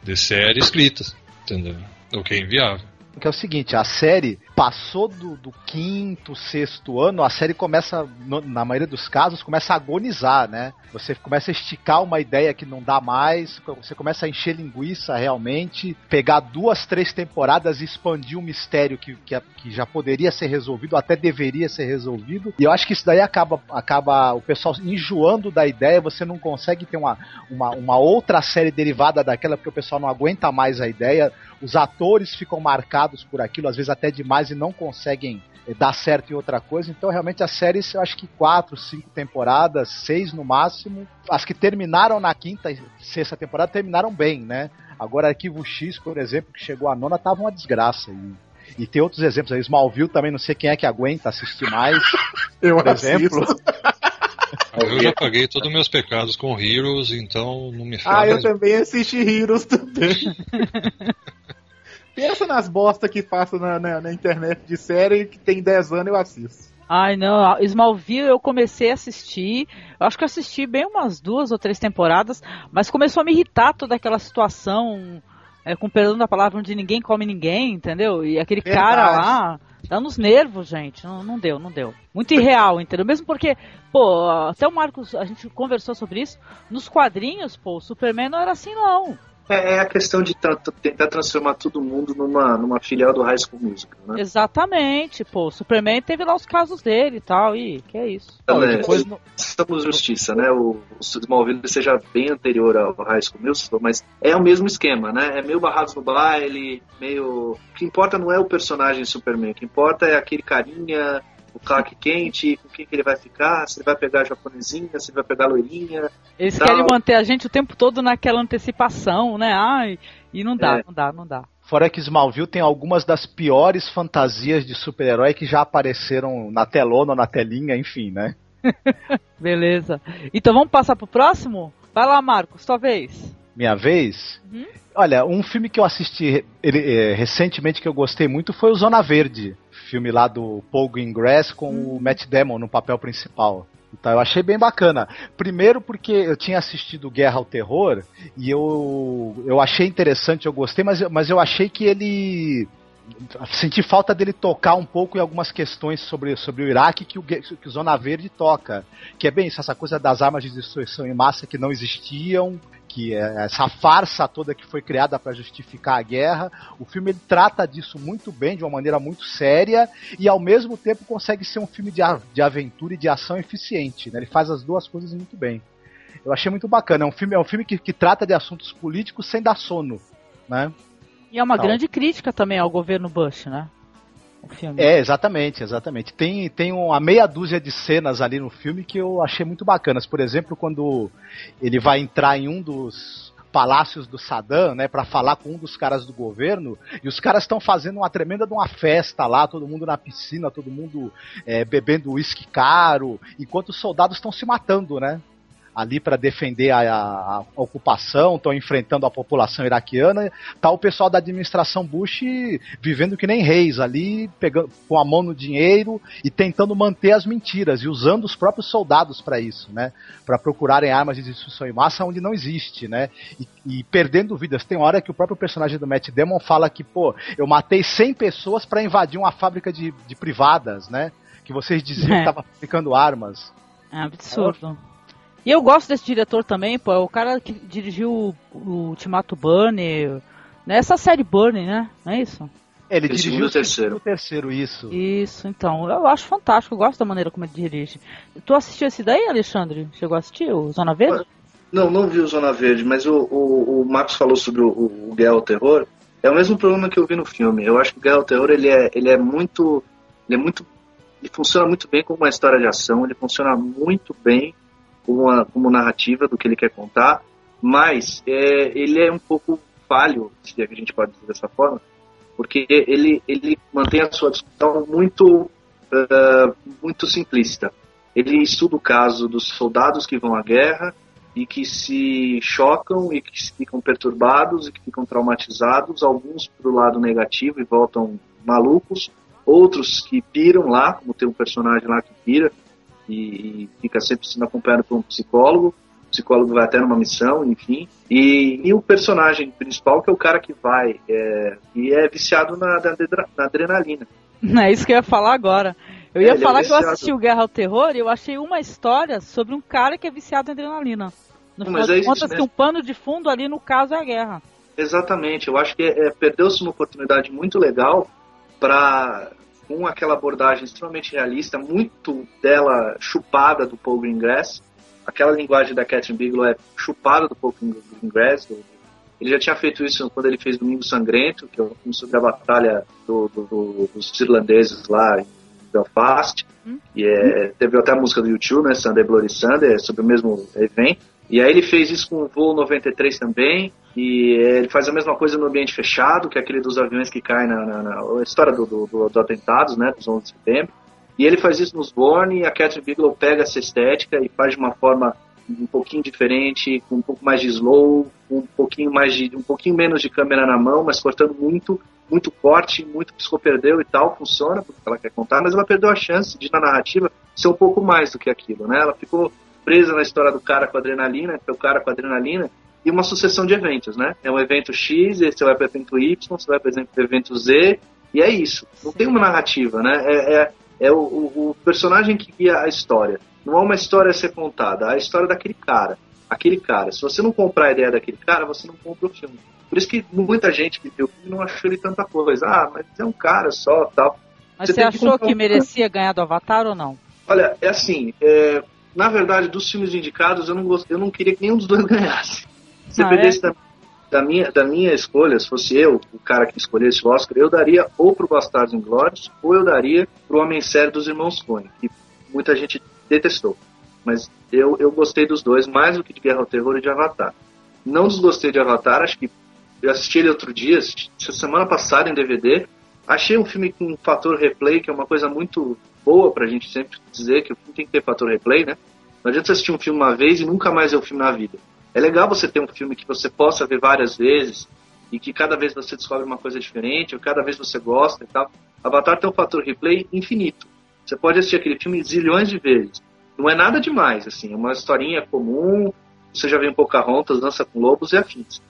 de série escritas, entendeu? O que é inviável. Que é o seguinte, a série passou do, do, quinto, sexto ano, a série começa, no, na maioria dos casos, começa a agonizar, né? Você começa a esticar uma ideia que não dá mais, você começa a encher linguiça realmente, pegar duas, três temporadas e expandir um mistério que, que, que já poderia ser resolvido, até deveria ser resolvido. E eu acho que isso daí acaba, acaba o pessoal enjoando da ideia, você não consegue ter uma, uma, uma outra série derivada daquela, porque o pessoal não aguenta mais a ideia, os atores ficam marcados por aquilo, às vezes até demais e não conseguem eh, dar certo em outra coisa. Então, realmente, as séries, eu acho que quatro, cinco temporadas, seis no máximo. As que terminaram na quinta e sexta temporada terminaram bem, né? Agora, Arquivo X, por exemplo, que chegou à nona, tava uma desgraça. E, e tem outros exemplos aí. Smallville também, não sei quem é que aguenta assistir mais. eu por exemplo. Eu já paguei todos os meus pecados com Heroes, então não me faz. Ah, eu também assisti Heroes também. Pensa nas bosta que faço na, na, na, internet de série que tem 10 anos eu assisto. Ai, não. Smallville eu comecei a assistir. Eu acho que eu assisti bem umas duas ou três temporadas, mas começou a me irritar toda aquela situação, é, com perdão da palavra, onde ninguém come ninguém, entendeu? E aquele Verdade. cara lá. Dá nos nervos, gente. Não, não deu, não deu. Muito irreal, entendeu? Mesmo porque, pô, até o Marcos, a gente conversou sobre isso. Nos quadrinhos, pô, o Superman não era assim, não. É, é a questão de tentar transformar todo mundo numa, numa filial do High School Musical, né? Exatamente, pô. O Superman teve lá os casos dele e tal, e que é isso. Não, é, depois no... estamos justiça, né? O, o Smallville seja bem anterior ao High School Musical, mas é o mesmo esquema, né? É meio barrados no baile, meio... O que importa não é o personagem Superman, o que importa é aquele carinha o Clark Kent, com quem que ele vai ficar, se ele vai pegar a japonesinha, se ele vai pegar a loirinha. Eles tal. querem manter a gente o tempo todo naquela antecipação, né? Ai, e não dá, é. não dá, não dá. Fora que Smallville tem algumas das piores fantasias de super-herói que já apareceram na telona ou na telinha, enfim, né? Beleza. Então vamos passar pro próximo? Vai lá, Marcos, sua vez. Minha vez? Uhum. Olha, um filme que eu assisti ele, é, recentemente que eu gostei muito foi o Zona Verde filme lá do Paul Greengrass com hum. o Matt Damon no papel principal. Então eu achei bem bacana. Primeiro porque eu tinha assistido Guerra ao Terror e eu, eu achei interessante, eu gostei, mas, mas eu achei que ele senti falta dele tocar um pouco em algumas questões sobre, sobre o Iraque que o, que o Zona Verde toca. Que é bem isso, essa coisa das armas de destruição em massa que não existiam, que é essa farsa toda que foi criada para justificar a guerra. O filme ele trata disso muito bem, de uma maneira muito séria, e ao mesmo tempo consegue ser um filme de, de aventura e de ação eficiente. Né? Ele faz as duas coisas muito bem. Eu achei muito bacana. É um filme, é um filme que, que trata de assuntos políticos sem dar sono. Né? E é uma então, grande crítica também ao governo Bush, né? É, exatamente, exatamente. Tem, tem uma meia dúzia de cenas ali no filme que eu achei muito bacanas. Por exemplo, quando ele vai entrar em um dos palácios do Saddam, né, para falar com um dos caras do governo, e os caras estão fazendo uma tremenda de uma festa lá, todo mundo na piscina, todo mundo é, bebendo uísque caro, enquanto os soldados estão se matando, né? Ali para defender a, a, a ocupação, estão enfrentando a população iraquiana, tá o pessoal da administração Bush vivendo que nem reis ali, pegando com a mão no dinheiro e tentando manter as mentiras e usando os próprios soldados para isso, né? Para procurarem armas de destruição em massa onde não existe, né? E, e, perdendo vidas. Tem hora que o próprio personagem do Matt Damon fala que, pô, eu matei 100 pessoas para invadir uma fábrica de, de privadas, né? Que vocês diziam é. que tava fabricando armas. É absurdo. E eu gosto desse diretor também, pô, é o cara que dirigiu o, o Ultimato Burnie, né? Essa série Burnie, né? Não é isso? Ele Esse dirigiu o terceiro. o terceiro, isso. Isso, então. Eu acho fantástico, eu gosto da maneira como ele dirige. Tu assistiu esse daí, Alexandre? Chegou a assistir o Zona Verde? Não, não vi o Zona Verde, mas o, o, o Marcos falou sobre o, o Guerra ao Terror. É o mesmo problema que eu vi no filme. Eu acho que o Guerra ao Terror ele é, ele é muito. Ele é muito. Ele funciona muito bem como uma história de ação, ele funciona muito bem como, uma, como narrativa do que ele quer contar, mas é, ele é um pouco falho, se a gente pode dizer dessa forma, porque ele, ele mantém a sua discussão muito, uh, muito simplista. Ele estuda o caso dos soldados que vão à guerra e que se chocam e que ficam perturbados e que ficam traumatizados, alguns para o lado negativo e voltam malucos, outros que piram lá, como tem um personagem lá que pira, e, e fica sempre sendo acompanhado por um psicólogo. O psicólogo vai até numa missão, enfim. E, e o personagem principal, que é o cara que vai é, e é viciado na, na, na adrenalina. É isso que eu ia falar agora. Eu ia é, falar é que eu assisti o Guerra ao Terror e eu achei uma história sobre um cara que é viciado em adrenalina. No final Mas é de contas, que um pano de fundo ali, no caso, é a guerra. Exatamente. Eu acho que é, perdeu-se uma oportunidade muito legal para com aquela abordagem extremamente realista, muito dela chupada do Paul Greengrass. Aquela linguagem da Catherine Bigelow é chupada do Paul Greengrass. Ele já tinha feito isso quando ele fez Domingo Sangrento, que é um filme sobre a batalha do, do, do, dos irlandeses lá em Belfast. Hum. E é, teve até a música do YouTube, né, Sunday Bloody Sunday, é sobre o mesmo evento. E aí ele fez isso com o voo 93 também, e ele faz a mesma coisa no ambiente fechado, que é aquele dos aviões que caem na, na, na história do, do, do, do atentados, né, dos 11 de setembro. E ele faz isso nos Bourne, e a Catherine Bigelow pega essa estética e faz de uma forma um pouquinho diferente, com um pouco mais de slow, um pouquinho mais de um pouquinho menos de câmera na mão, mas cortando muito, muito corte, muito que perdeu e tal, funciona porque ela quer contar, mas ela perdeu a chance de na narrativa ser um pouco mais do que aquilo, né? Ela ficou presa na história do cara com adrenalina, que é o cara com adrenalina, e uma sucessão de eventos, né? É um evento X, você vai para o evento Y, você vai para o evento Z, e é isso. Não tem uma narrativa, né? É, é, é o, o, personagem que guia a história. Não é uma história a ser contada, é a história daquele cara. Aquele cara. Se você não comprar a ideia daquele cara, você não compra o filme. Por isso que muita gente que viu o filme não achou ele tanta coisa. Ah, mas é um cara só tal. Mas você, você achou que, que merecia ganhar do Avatar ou não? Olha, é assim, é, na verdade, dos filmes indicados, eu não, gost... eu não queria que nenhum dos dois ganhasse. Se ah, dependesse é? da, da, minha, da minha escolha, se fosse eu o cara que escolhesse o Oscar, eu daria ou pro Bastardos Inglórios, ou eu daria pro Homem Sério dos Irmãos Coen, que muita gente detestou. Mas eu, eu gostei dos dois, mais do que de Guerra ao Terror e de Avatar. Não desgostei de Avatar, acho que eu assisti ele outro dia, semana passada em DVD. Achei um filme com um fator replay, que é uma coisa muito boa pra gente sempre dizer que o filme tem que ter fator replay, né? Não adianta você assistir um filme uma vez e nunca mais ver o filme na vida. É legal você ter um filme que você possa ver várias vezes e que cada vez você descobre uma coisa diferente, ou cada vez você gosta e tal. Avatar tem um fator replay infinito. Você pode assistir aquele filme zilhões de vezes. Não é nada demais, assim, é uma historinha comum, você já vê um Pocahontas, Dança com Lobos e afins.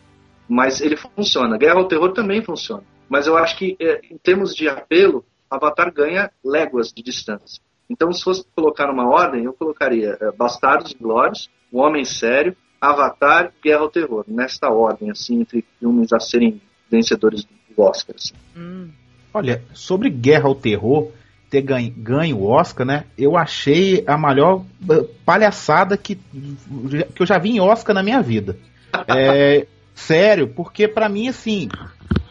Mas ele funciona. Guerra ao Terror também funciona. Mas eu acho que, é, em termos de apelo, Avatar ganha léguas de distância. Então, se fosse colocar numa ordem, eu colocaria é, Bastardos Glórios, O Homem Sério, Avatar e Guerra ao Terror, nesta ordem, assim, entre filmes a serem vencedores do Oscar. Assim. Hum. Olha, sobre Guerra ao Terror, ter ganho, ganho o Oscar, né? Eu achei a maior eh, palhaçada que, que eu já vi em Oscar na minha vida. É, sério, porque para mim, assim,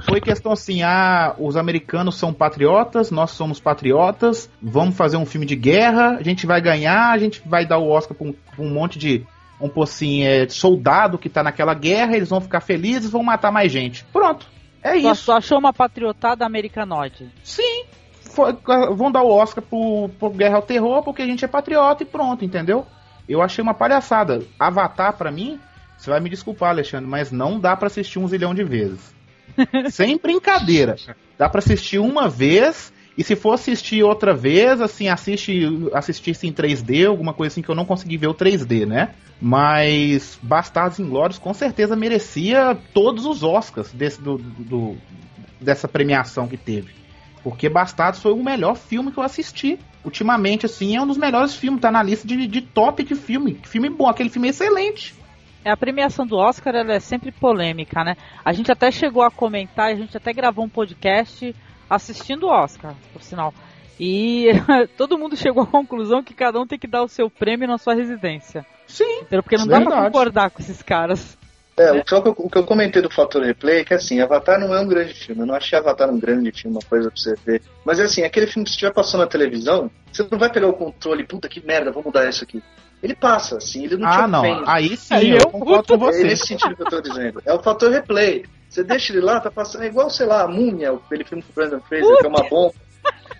foi questão assim: ah, os americanos são patriotas, nós somos patriotas, vamos fazer um filme de guerra, a gente vai ganhar, a gente vai dar o Oscar pra um, pra um monte de. Um assim, é, soldado que tá naquela guerra, eles vão ficar felizes, vão matar mais gente. Pronto. É isso. Tu achou uma patriotada americanoide? Sim. Foi, vão dar o Oscar pro, pro Guerra ao Terror porque a gente é patriota e pronto, entendeu? Eu achei uma palhaçada. Avatar, para mim, você vai me desculpar, Alexandre, mas não dá para assistir um zilhão de vezes. Sem brincadeira. Dá para assistir uma vez e se for assistir outra vez, assim, assiste, assistisse em 3D, alguma coisa assim que eu não consegui ver o 3D, né? Mas Bastardos Inglórios com certeza merecia todos os Oscars desse, do, do, dessa premiação que teve. Porque Bastardos foi o melhor filme que eu assisti. Ultimamente, assim, é um dos melhores filmes, tá na lista de, de top de filme. Filme bom, aquele filme é excelente. É, a premiação do Oscar ela é sempre polêmica, né? A gente até chegou a comentar, a gente até gravou um podcast assistindo o Oscar, por sinal. E todo mundo chegou à conclusão que cada um tem que dar o seu prêmio na sua residência. Sim. Porque não dá pra concordar com esses caras. É, o que, eu, o que eu comentei do fator replay é que assim, Avatar não é um grande filme. Eu não achei Avatar um grande filme, uma coisa pra você ver. Mas é assim, aquele filme que você estiver passando na televisão, você não vai pegar o controle, puta que merda, vou mudar isso aqui. Ele passa, assim, ele não ah, te ofende. Não. Aí sim, Aí eu, eu concordo com você. É nesse sentido que eu tô dizendo. É o fator replay. Você deixa ele lá, tá passando. É igual, sei lá, a Múmia, aquele filme com o Brandon Fraser, que é uma bomba.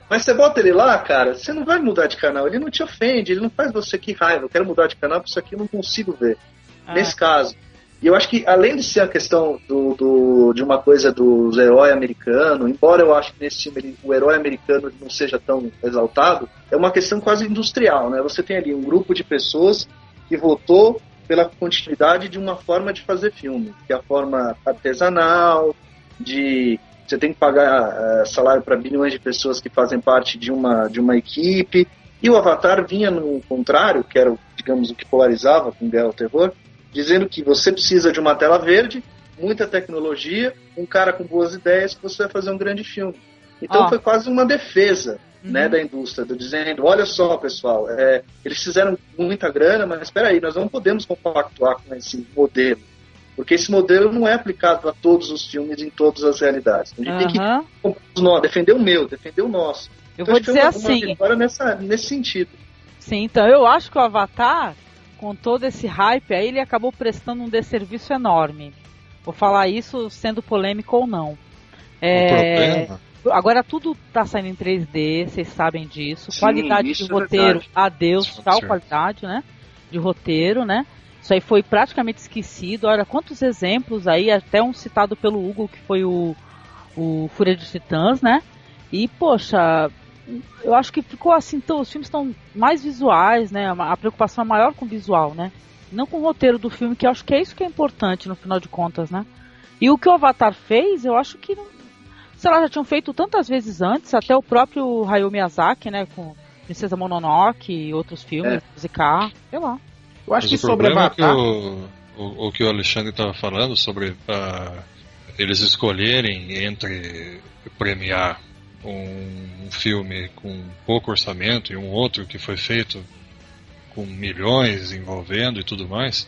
Mas você bota ele lá, cara, você não vai mudar de canal. Ele não te ofende, ele não faz você que raiva. Eu quero mudar de canal porque isso aqui eu não consigo ver. Ah. Nesse caso. E eu acho que, além de ser a questão do, do, de uma coisa dos heróis americanos, embora eu acho que nesse filme o herói americano não seja tão exaltado, é uma questão quase industrial, né? Você tem ali um grupo de pessoas que votou pela continuidade de uma forma de fazer filme, que é a forma artesanal, de você tem que pagar uh, salário para bilhões de pessoas que fazem parte de uma, de uma equipe. E o Avatar vinha no contrário, que era, digamos, o que polarizava com Guerra ao Terror, dizendo que você precisa de uma tela verde, muita tecnologia, um cara com boas ideias, que você vai fazer um grande filme. Então oh. foi quase uma defesa uhum. né, da indústria, do dizendo, olha só, pessoal, é, eles fizeram muita grana, mas espera aí, nós não podemos compactuar com esse modelo. Porque esse modelo não é aplicado a todos os filmes, em todas as realidades. A gente uhum. tem que defender o meu, defender o nosso. Eu então, vou dizer uma, assim. Uma nessa, nesse sentido. Sim, então eu acho que o Avatar com todo esse hype, aí ele acabou prestando um desserviço enorme. Vou falar isso sendo polêmico ou não. É, agora tudo está saindo em 3D, vocês sabem disso. Sim, qualidade de é roteiro, é adeus, tal qualidade, né? De roteiro, né? Isso aí foi praticamente esquecido. Olha quantos exemplos aí, até um citado pelo Hugo, que foi o, o Fúria de Titãs, né? E, poxa, eu acho que ficou assim, então, os filmes estão mais visuais, né? A preocupação é maior com o visual, né? Não com o roteiro do filme, que eu acho que é isso que é importante no final de contas, né? E o que o Avatar fez, eu acho que, sei lá, já tinham feito tantas vezes antes, até o próprio Hayao Miyazaki, né? Com Princesa Mononoke e outros filmes, é. musicar, sei lá. Eu acho Mas que sobre Avatar... É que o, o, o, que o Alexandre estava falando sobre uh, eles escolherem entre premiar um filme com pouco orçamento e um outro que foi feito com milhões envolvendo e tudo mais.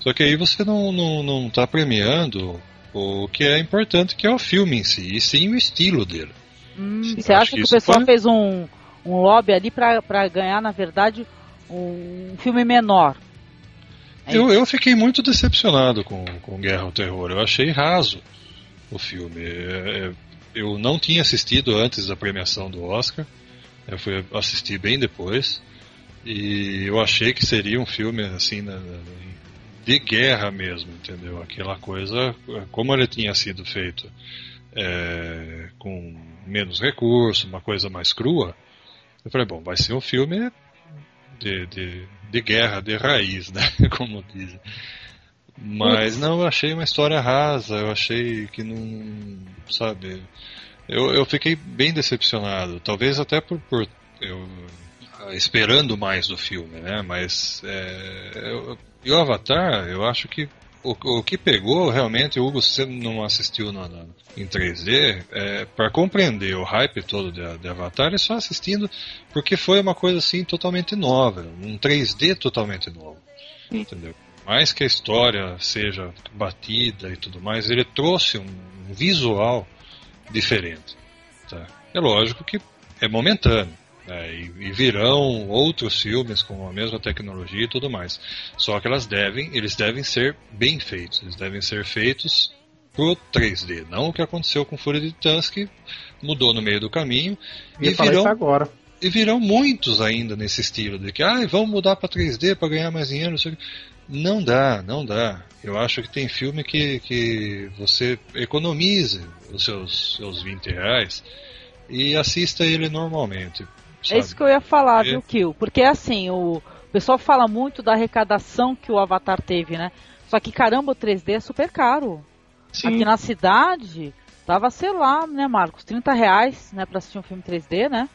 Só que aí você não, não, não tá premiando o que é importante, que é o filme em si, e sim o estilo dele. Hum, você acha que, que o pessoal foi... fez um, um lobby ali para ganhar, na verdade, um filme menor? É eu, eu fiquei muito decepcionado com, com Guerra ao Terror. Eu achei raso o filme. É, é, eu não tinha assistido antes da premiação do Oscar. Eu fui assistir bem depois. E eu achei que seria um filme assim de guerra mesmo, entendeu? Aquela coisa como ele tinha sido feito é, com menos recurso, uma coisa mais crua. Eu falei, bom, vai ser um filme de, de, de guerra, de raiz, né? Como dizem. Mas não, eu achei uma história rasa, eu achei que não. Sabe. Eu, eu fiquei bem decepcionado. Talvez até por, por eu esperando mais do filme, né? Mas é, eu, E o Avatar, eu acho que o, o que pegou realmente, o Hugo, você não assistiu na, em 3D, é, para compreender o hype todo de, de Avatar, é só assistindo, porque foi uma coisa assim totalmente nova, um 3D totalmente novo. Entendeu? Mais que a história seja batida e tudo mais, ele trouxe um, um visual diferente. Tá? É lógico que é momentâneo. É, e, e, virão outros filmes com a mesma tecnologia e tudo mais. Só que elas devem, eles devem ser bem feitos. Eles devem ser feitos pro 3D, não o que aconteceu com Fúria de Titãs que mudou no meio do caminho e virão agora. E virão muitos ainda nesse estilo de que ah, vamos mudar para 3D para ganhar mais dinheiro. Não dá, não dá. Eu acho que tem filme que, que você economize os seus, seus 20 reais e assista ele normalmente. Sabe? É isso que eu ia falar, viu, Kill? Porque assim, o pessoal fala muito da arrecadação que o Avatar teve, né? Só que caramba, o 3D é super caro. Sim. Aqui na cidade, tava, sei lá, né, Marcos, 30 reais, né, pra assistir um filme 3D, né?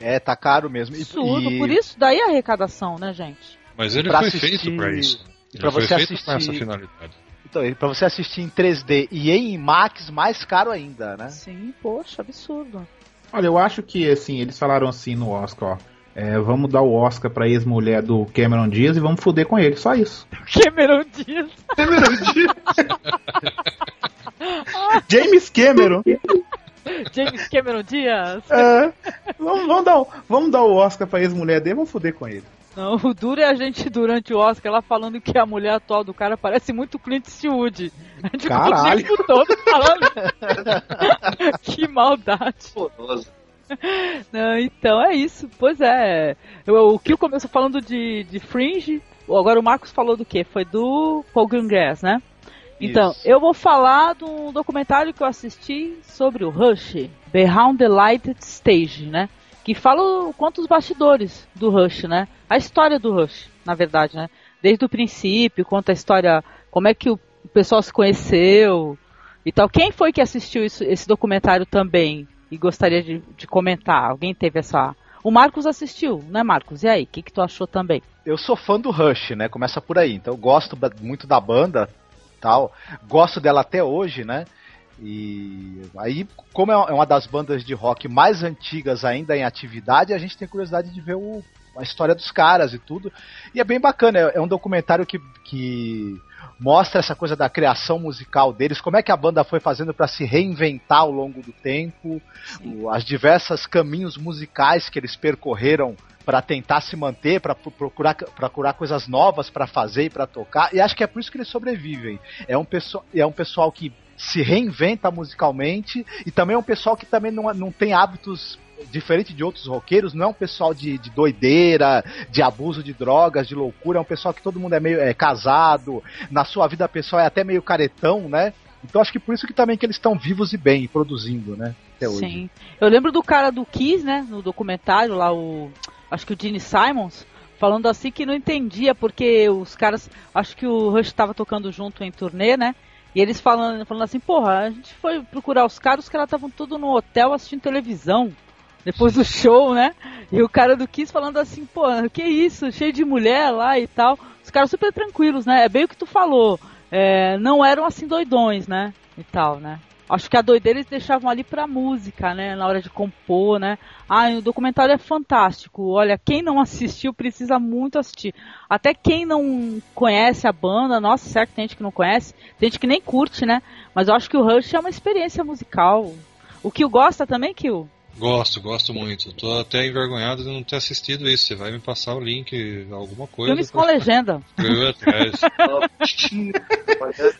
É, tá caro mesmo. Absurdo, e... por isso daí a arrecadação, né, gente? Mas ele pra foi assistir... feito pra isso. Ele pra você assistir... essa finalidade. Então, pra você assistir em 3D e em IMAX, mais caro ainda, né? Sim, poxa, absurdo. Olha, eu acho que assim, eles falaram assim no Oscar, ó. É, vamos dar o Oscar pra ex-mulher do Cameron Diaz e vamos foder com ele, só isso. Cameron Diaz. Cameron Diaz. James Cameron. James Cameron Diaz. É, vamos, vamos, dar, vamos dar o Oscar pra ex-mulher dele, vamos foder com ele. Não, o duro é a gente durante o Oscar ela falando que a mulher atual do cara parece muito Clint Eastwood. A gente Caralho. o todo falando. que maldade. Não, então é isso. Pois é. O Kill começou falando de, de Fringe. Agora o Marcos falou do que? Foi do Paul Greengrass, né? Então, Isso. eu vou falar de um documentário que eu assisti sobre o Rush, Behind the Lighted Stage, né? Que fala conta os bastidores do Rush, né? A história do Rush, na verdade, né? Desde o princípio, conta a história, como é que o pessoal se conheceu e tal. Quem foi que assistiu isso, esse documentário também e gostaria de, de comentar? Alguém teve essa o Marcos assistiu, né, Marcos? E aí, o que, que tu achou também? Eu sou fã do Rush, né? Começa por aí. Então eu gosto muito da banda, tal. Gosto dela até hoje, né? E aí, como é uma das bandas de rock mais antigas ainda em atividade, a gente tem curiosidade de ver o, a história dos caras e tudo. E é bem bacana, é, é um documentário que, que mostra essa coisa da criação musical deles, como é que a banda foi fazendo para se reinventar ao longo do tempo, as diversas caminhos musicais que eles percorreram para tentar se manter, para procurar, procurar coisas novas para fazer e para tocar. E acho que é por isso que eles sobrevivem. É um pessoal, é um pessoal que se reinventa musicalmente e também é um pessoal que também não, não tem hábitos diferente de outros roqueiros, não é um pessoal de, de, doideira, de abuso de drogas, de loucura, é um pessoal que todo mundo é meio é, casado, na sua vida pessoal é até meio caretão, né? Então acho que por isso que também que eles estão vivos e bem, produzindo, né? Até hoje. Sim. Eu lembro do cara do Kiss, né? No documentário lá, o acho que o Gene Simons, falando assim que não entendia porque os caras, acho que o Rush estava tocando junto em turnê, né? E eles falando, falando assim, porra, a gente foi procurar os caras, os caras estavam tudo no hotel assistindo televisão depois do show, né? E o cara do Kiss falando assim, pô, que isso, cheio de mulher lá e tal. Os caras super tranquilos, né? É bem o que tu falou. É, não eram assim doidões, né? E tal, né? Acho que a doideira eles deixavam ali pra música, né? Na hora de compor, né? Ah, o documentário é fantástico. Olha, quem não assistiu precisa muito assistir. Até quem não conhece a banda, nossa, certo, tem gente que não conhece, tem gente que nem curte, né? Mas eu acho que o Rush é uma experiência musical. O Kill gosta também, Kill? Gosto, gosto muito. Tô até envergonhado de não ter assistido isso. Você vai me passar o link, alguma coisa. Filmes com legenda. Eu atrás.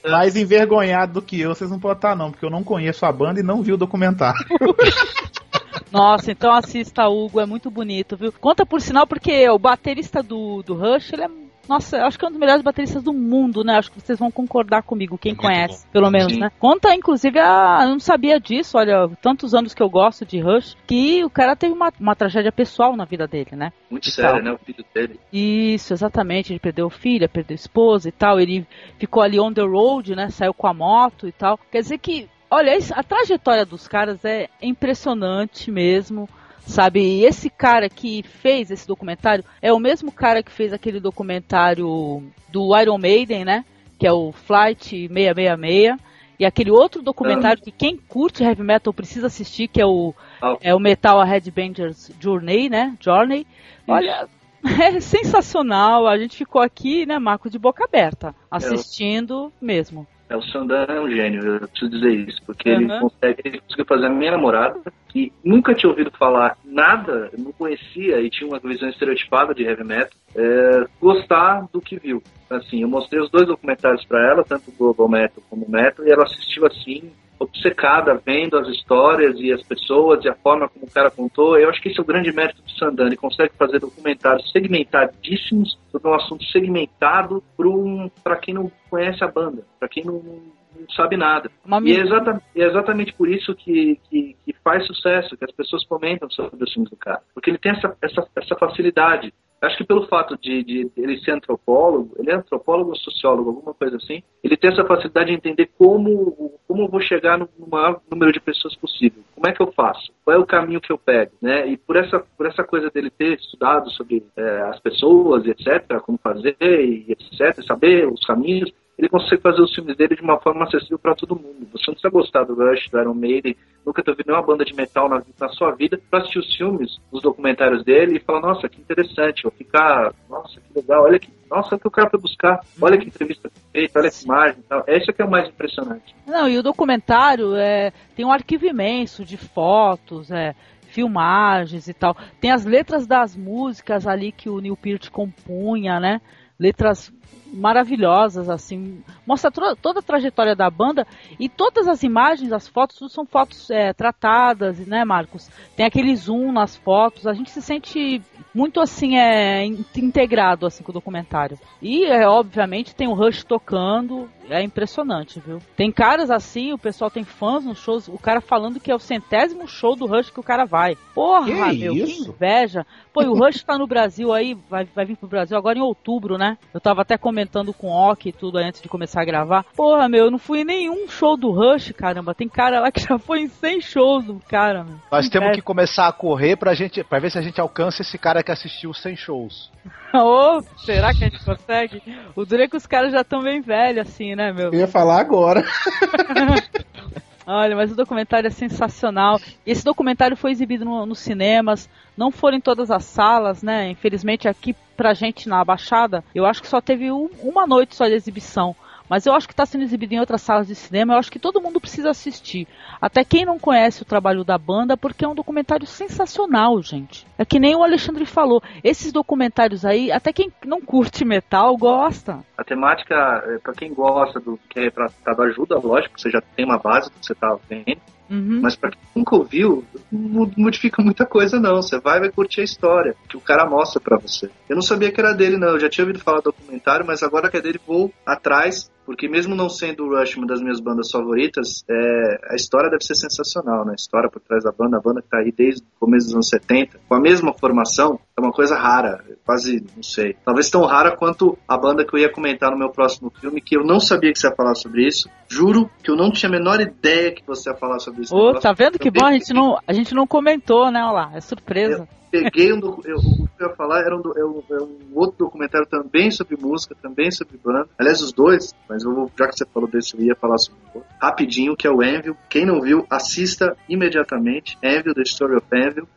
Mais envergonhado do que eu, vocês não podem estar, não, porque eu não conheço a banda e não vi o documentário. Nossa, então assista, Hugo, é muito bonito, viu? Conta por sinal, porque o baterista do, do Rush, ele é nossa, acho que é um dos melhores bateristas do mundo, né? Acho que vocês vão concordar comigo, quem conhece, bom. pelo menos, Sim. né? Conta, inclusive, a... eu não sabia disso, olha, tantos anos que eu gosto de Rush, que o cara teve uma, uma tragédia pessoal na vida dele, né? Muito sério, né? O filho dele. Isso, exatamente. Ele perdeu filha, perdeu esposa e tal. Ele ficou ali on the road, né? Saiu com a moto e tal. Quer dizer que, olha, a trajetória dos caras é impressionante mesmo sabe? E esse cara que fez esse documentário é o mesmo cara que fez aquele documentário do Iron Maiden, né? Que é o Flight 666. E aquele outro documentário que quem curte heavy metal precisa assistir, que é o, é o Metal a Headbangers Journey, né? Journey. Olha, é sensacional. A gente ficou aqui, né, Marco, de boca aberta, assistindo é, mesmo. É, o Sandan é um gênio, eu preciso dizer isso, porque uhum. ele, consegue, ele conseguiu fazer a minha namorada, que nunca tinha ouvido falar nada, não conhecia e tinha uma visão estereotipada de heavy metal, é, gostar do que viu. Assim, eu mostrei os dois documentários para ela, tanto o Global Metal como o Metal, e ela assistiu assim, obcecada vendo as histórias e as pessoas e a forma como o cara contou. Eu acho que esse é o grande mérito do Sandan. Ele consegue fazer documentários segmentadíssimos sobre um assunto segmentado para um, quem não conhece a banda, para quem não, não sabe nada. E é, exata, é, exatamente por isso que, que, que, faz sucesso, que as pessoas comentam sobre os filmes do cara. Porque ele tem essa, essa, essa facilidade Acho que pelo fato de, de, ele ser antropólogo, ele é antropólogo ou sociólogo, alguma coisa assim, ele tem essa facilidade de entender como, como eu vou chegar no, maior número de pessoas possível. Como é que eu faço? Qual é o caminho que eu pego? Né? E por essa, por essa coisa dele ter estudado sobre é, as pessoas, etc., como fazer, e etc., saber os caminhos, ele consegue fazer os filmes dele de uma forma acessível para todo mundo. Você não precisa gostar do Rush, do Iron Maiden, nunca ter ouvido nenhuma banda de metal na, na sua vida para assistir os filmes, os documentários dele e falar, nossa, que interessante, vou ficar, nossa, que legal, olha que, nossa, o que o cara foi buscar, olha que entrevista feita, olha que imagem e tal. É isso que é o mais impressionante. Não, e o documentário é, tem um arquivo imenso de fotos, é, filmagens e tal. Tem as letras das músicas ali que o Neil Peart compunha, né? Letras maravilhosas, assim, mostra toda a trajetória da banda e todas as imagens, as fotos, são fotos é, tratadas, né, Marcos? Tem aquele zoom nas fotos, a gente se sente muito assim, é, integrado assim com o documentário. E, é, obviamente, tem o Rush tocando, é impressionante, viu? Tem caras assim, o pessoal tem fãs nos shows, o cara falando que é o centésimo show do Rush que o cara vai. Porra, que meu, isso? que inveja. Pô, e o Rush tá no Brasil aí, vai, vai vir pro Brasil agora em outubro, né? Eu tava até comentando com o Ok e tudo antes de começar a gravar. Porra, meu, eu não fui em nenhum show do Rush, caramba. Tem cara lá que já foi em 100 shows do cara, meu. Nós temos que começar a correr pra, gente, pra ver se a gente alcança esse cara que assistiu 100 shows. Ô, oh, será que a gente consegue? O duro é que os caras já estão bem velhos, assim, né, meu? Eu ia falar agora. Olha, mas o documentário é sensacional. Esse documentário foi exibido no, nos cinemas, não foram em todas as salas, né? Infelizmente aqui pra gente na Baixada, eu acho que só teve um, uma noite só de exibição. Mas eu acho que está sendo exibido em outras salas de cinema. Eu acho que todo mundo precisa assistir. Até quem não conhece o trabalho da banda, porque é um documentário sensacional, gente. É que nem o Alexandre falou. Esses documentários aí, até quem não curte metal gosta. A temática, é, para quem gosta do que é retratado, ajuda, lógico, você já tem uma base do que você está vendo. Uhum. Mas para quem nunca ouviu, não modifica muita coisa não. Você vai vai curtir a história que o cara mostra para você. Eu não sabia que era dele não, eu já tinha ouvido falar do documentário, mas agora que é dele vou atrás porque mesmo não sendo o Rush uma das minhas bandas favoritas, é, a história deve ser sensacional, né? A história por trás da banda, a banda que tá aí desde o começo dos anos 70, com a mesma formação, é uma coisa rara, quase, não sei, talvez tão rara quanto a banda que eu ia comentar no meu próximo filme, que eu não sabia que você ia falar sobre isso, juro que eu não tinha a menor ideia que você ia falar sobre isso. Ô, tá vendo que bom, a gente, não, a gente não comentou, né, olha lá, é surpresa. Eu, peguei um eu, o que eu ia falar era um, é um, é um, outro documentário também sobre música, também sobre banda. Aliás, os dois, mas vou, já que você falou desse, eu ia falar sobre um. Rapidinho, que é o Envil. Quem não viu, assista imediatamente. Envil, The Story of Envil.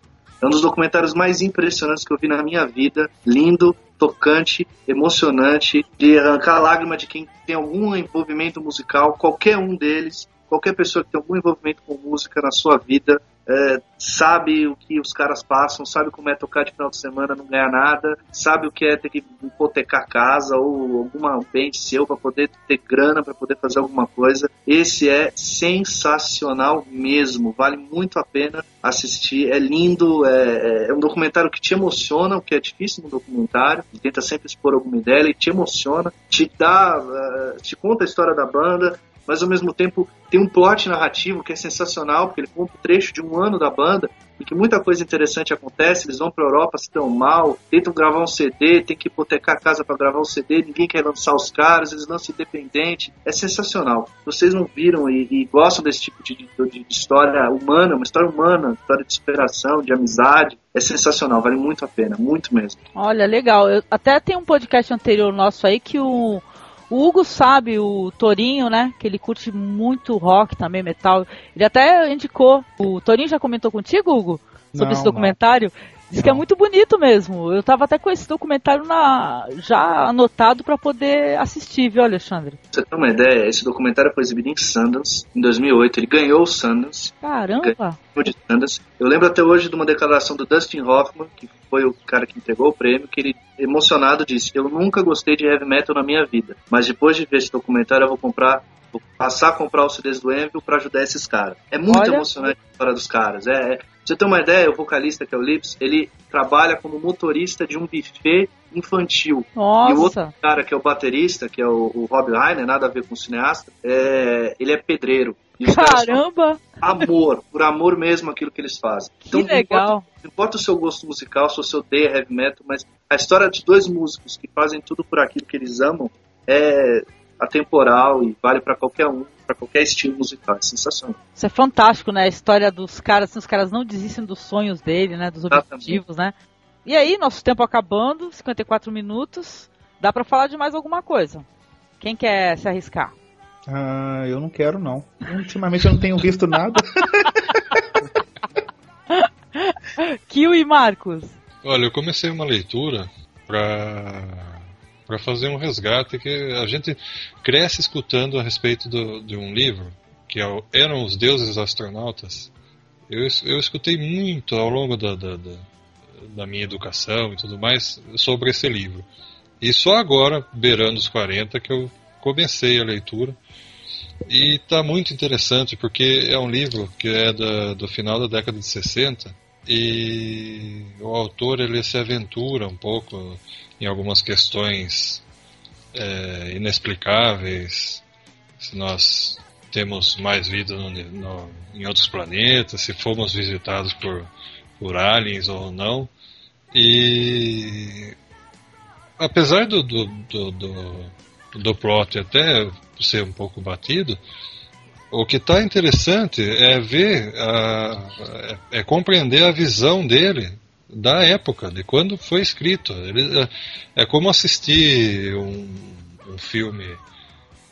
É um dos documentários mais impressionantes que eu vi na minha vida. Lindo, tocante, emocionante, de arrancar a lágrima de quem tem algum envolvimento musical, qualquer um deles, qualquer pessoa que tem algum envolvimento com música na sua vida, é, sabe o que os caras passam, sabe como é tocar de final de semana, não ganhar nada, sabe o que é ter que hipotecar casa ou alguma bem seu para poder ter grana, para poder fazer alguma coisa. Esse é sensacional mesmo, vale muito a pena assistir. É lindo, é, é, é um documentário que te emociona, o que é difícil no documentário. Tenta sempre expor alguma ideia, ele te emociona, te dá, uh, te conta a história da banda, mas ao mesmo tempo tem um plot narrativo que é sensacional, porque ele conta um trecho de um ano da banda e que muita coisa interessante acontece. Eles vão para a Europa, se dão mal, tentam gravar um CD, tem que hipotecar a casa para gravar um CD, ninguém quer lançar os caras, eles lançam independente. É sensacional. Vocês não viram e, e gostam desse tipo de, de, de, história humana, uma história humana, história de superação, de amizade. É sensacional, vale muito a pena, muito mesmo. Olha, legal. Eu, até tem um podcast anterior nosso aí que o o Hugo sabe, o Torinho, né? Que ele curte muito rock também, metal. Ele até indicou. O Torinho já comentou contigo, Hugo? Sobre não, esse documentário? Não. Diz que é muito bonito mesmo. Eu tava até com esse documentário na, já anotado para poder assistir, viu, Alexandre? Pra você ter uma ideia, esse documentário foi exibido em Sundance em 2008. Ele ganhou o Sundance. Caramba! De Sundance. Eu lembro até hoje de uma declaração do Dustin Hoffman, que foi o cara que entregou o prêmio, que ele, emocionado, disse: Eu nunca gostei de heavy metal na minha vida, mas depois de ver esse documentário, eu vou comprar vou passar a comprar os CDs do Envil para ajudar esses caras. É muito Olha. emocionante a história dos caras. É, é, você ter uma ideia, o vocalista que é o Lips, ele trabalha como motorista de um buffet infantil. Nossa. E o outro cara que é o baterista, que é o, o Rob Reiner, nada a ver com o cineasta, é, ele é pedreiro. Caramba! Amor, por amor mesmo aquilo que eles fazem. Que então, legal. Não importa, não importa, o seu gosto musical, se você odeia heavy metal, mas a história de dois músicos que fazem tudo por aquilo que eles amam é atemporal e vale para qualquer um, para qualquer estilo musical. É sensacional. Isso é fantástico, né? A história dos caras, assim, os caras não desistem dos sonhos dele, né? Dos objetivos, né? E aí, nosso tempo acabando, 54 minutos. Dá para falar de mais alguma coisa? Quem quer se arriscar? Ah, eu não quero, não. Ultimamente eu não tenho visto nada. Kill e Marcos. Olha, eu comecei uma leitura para para fazer um resgate que a gente cresce escutando a respeito do, de um livro que é eram os deuses astronautas. Eu, eu escutei muito ao longo da, da, da, da minha educação e tudo mais sobre esse livro. E só agora, beirando os 40, que eu comecei a leitura. E está muito interessante porque é um livro que é da, do final da década de 60 e o autor ele se aventura um pouco em algumas questões é, inexplicáveis, se nós temos mais vida no, no, em outros planetas, se fomos visitados por, por aliens ou não. E apesar do, do, do, do, do plot até ser um pouco batido, o que está interessante é ver, é, é, compreender a visão dele da época, de quando foi escrito. Ele, é, é como assistir um, um filme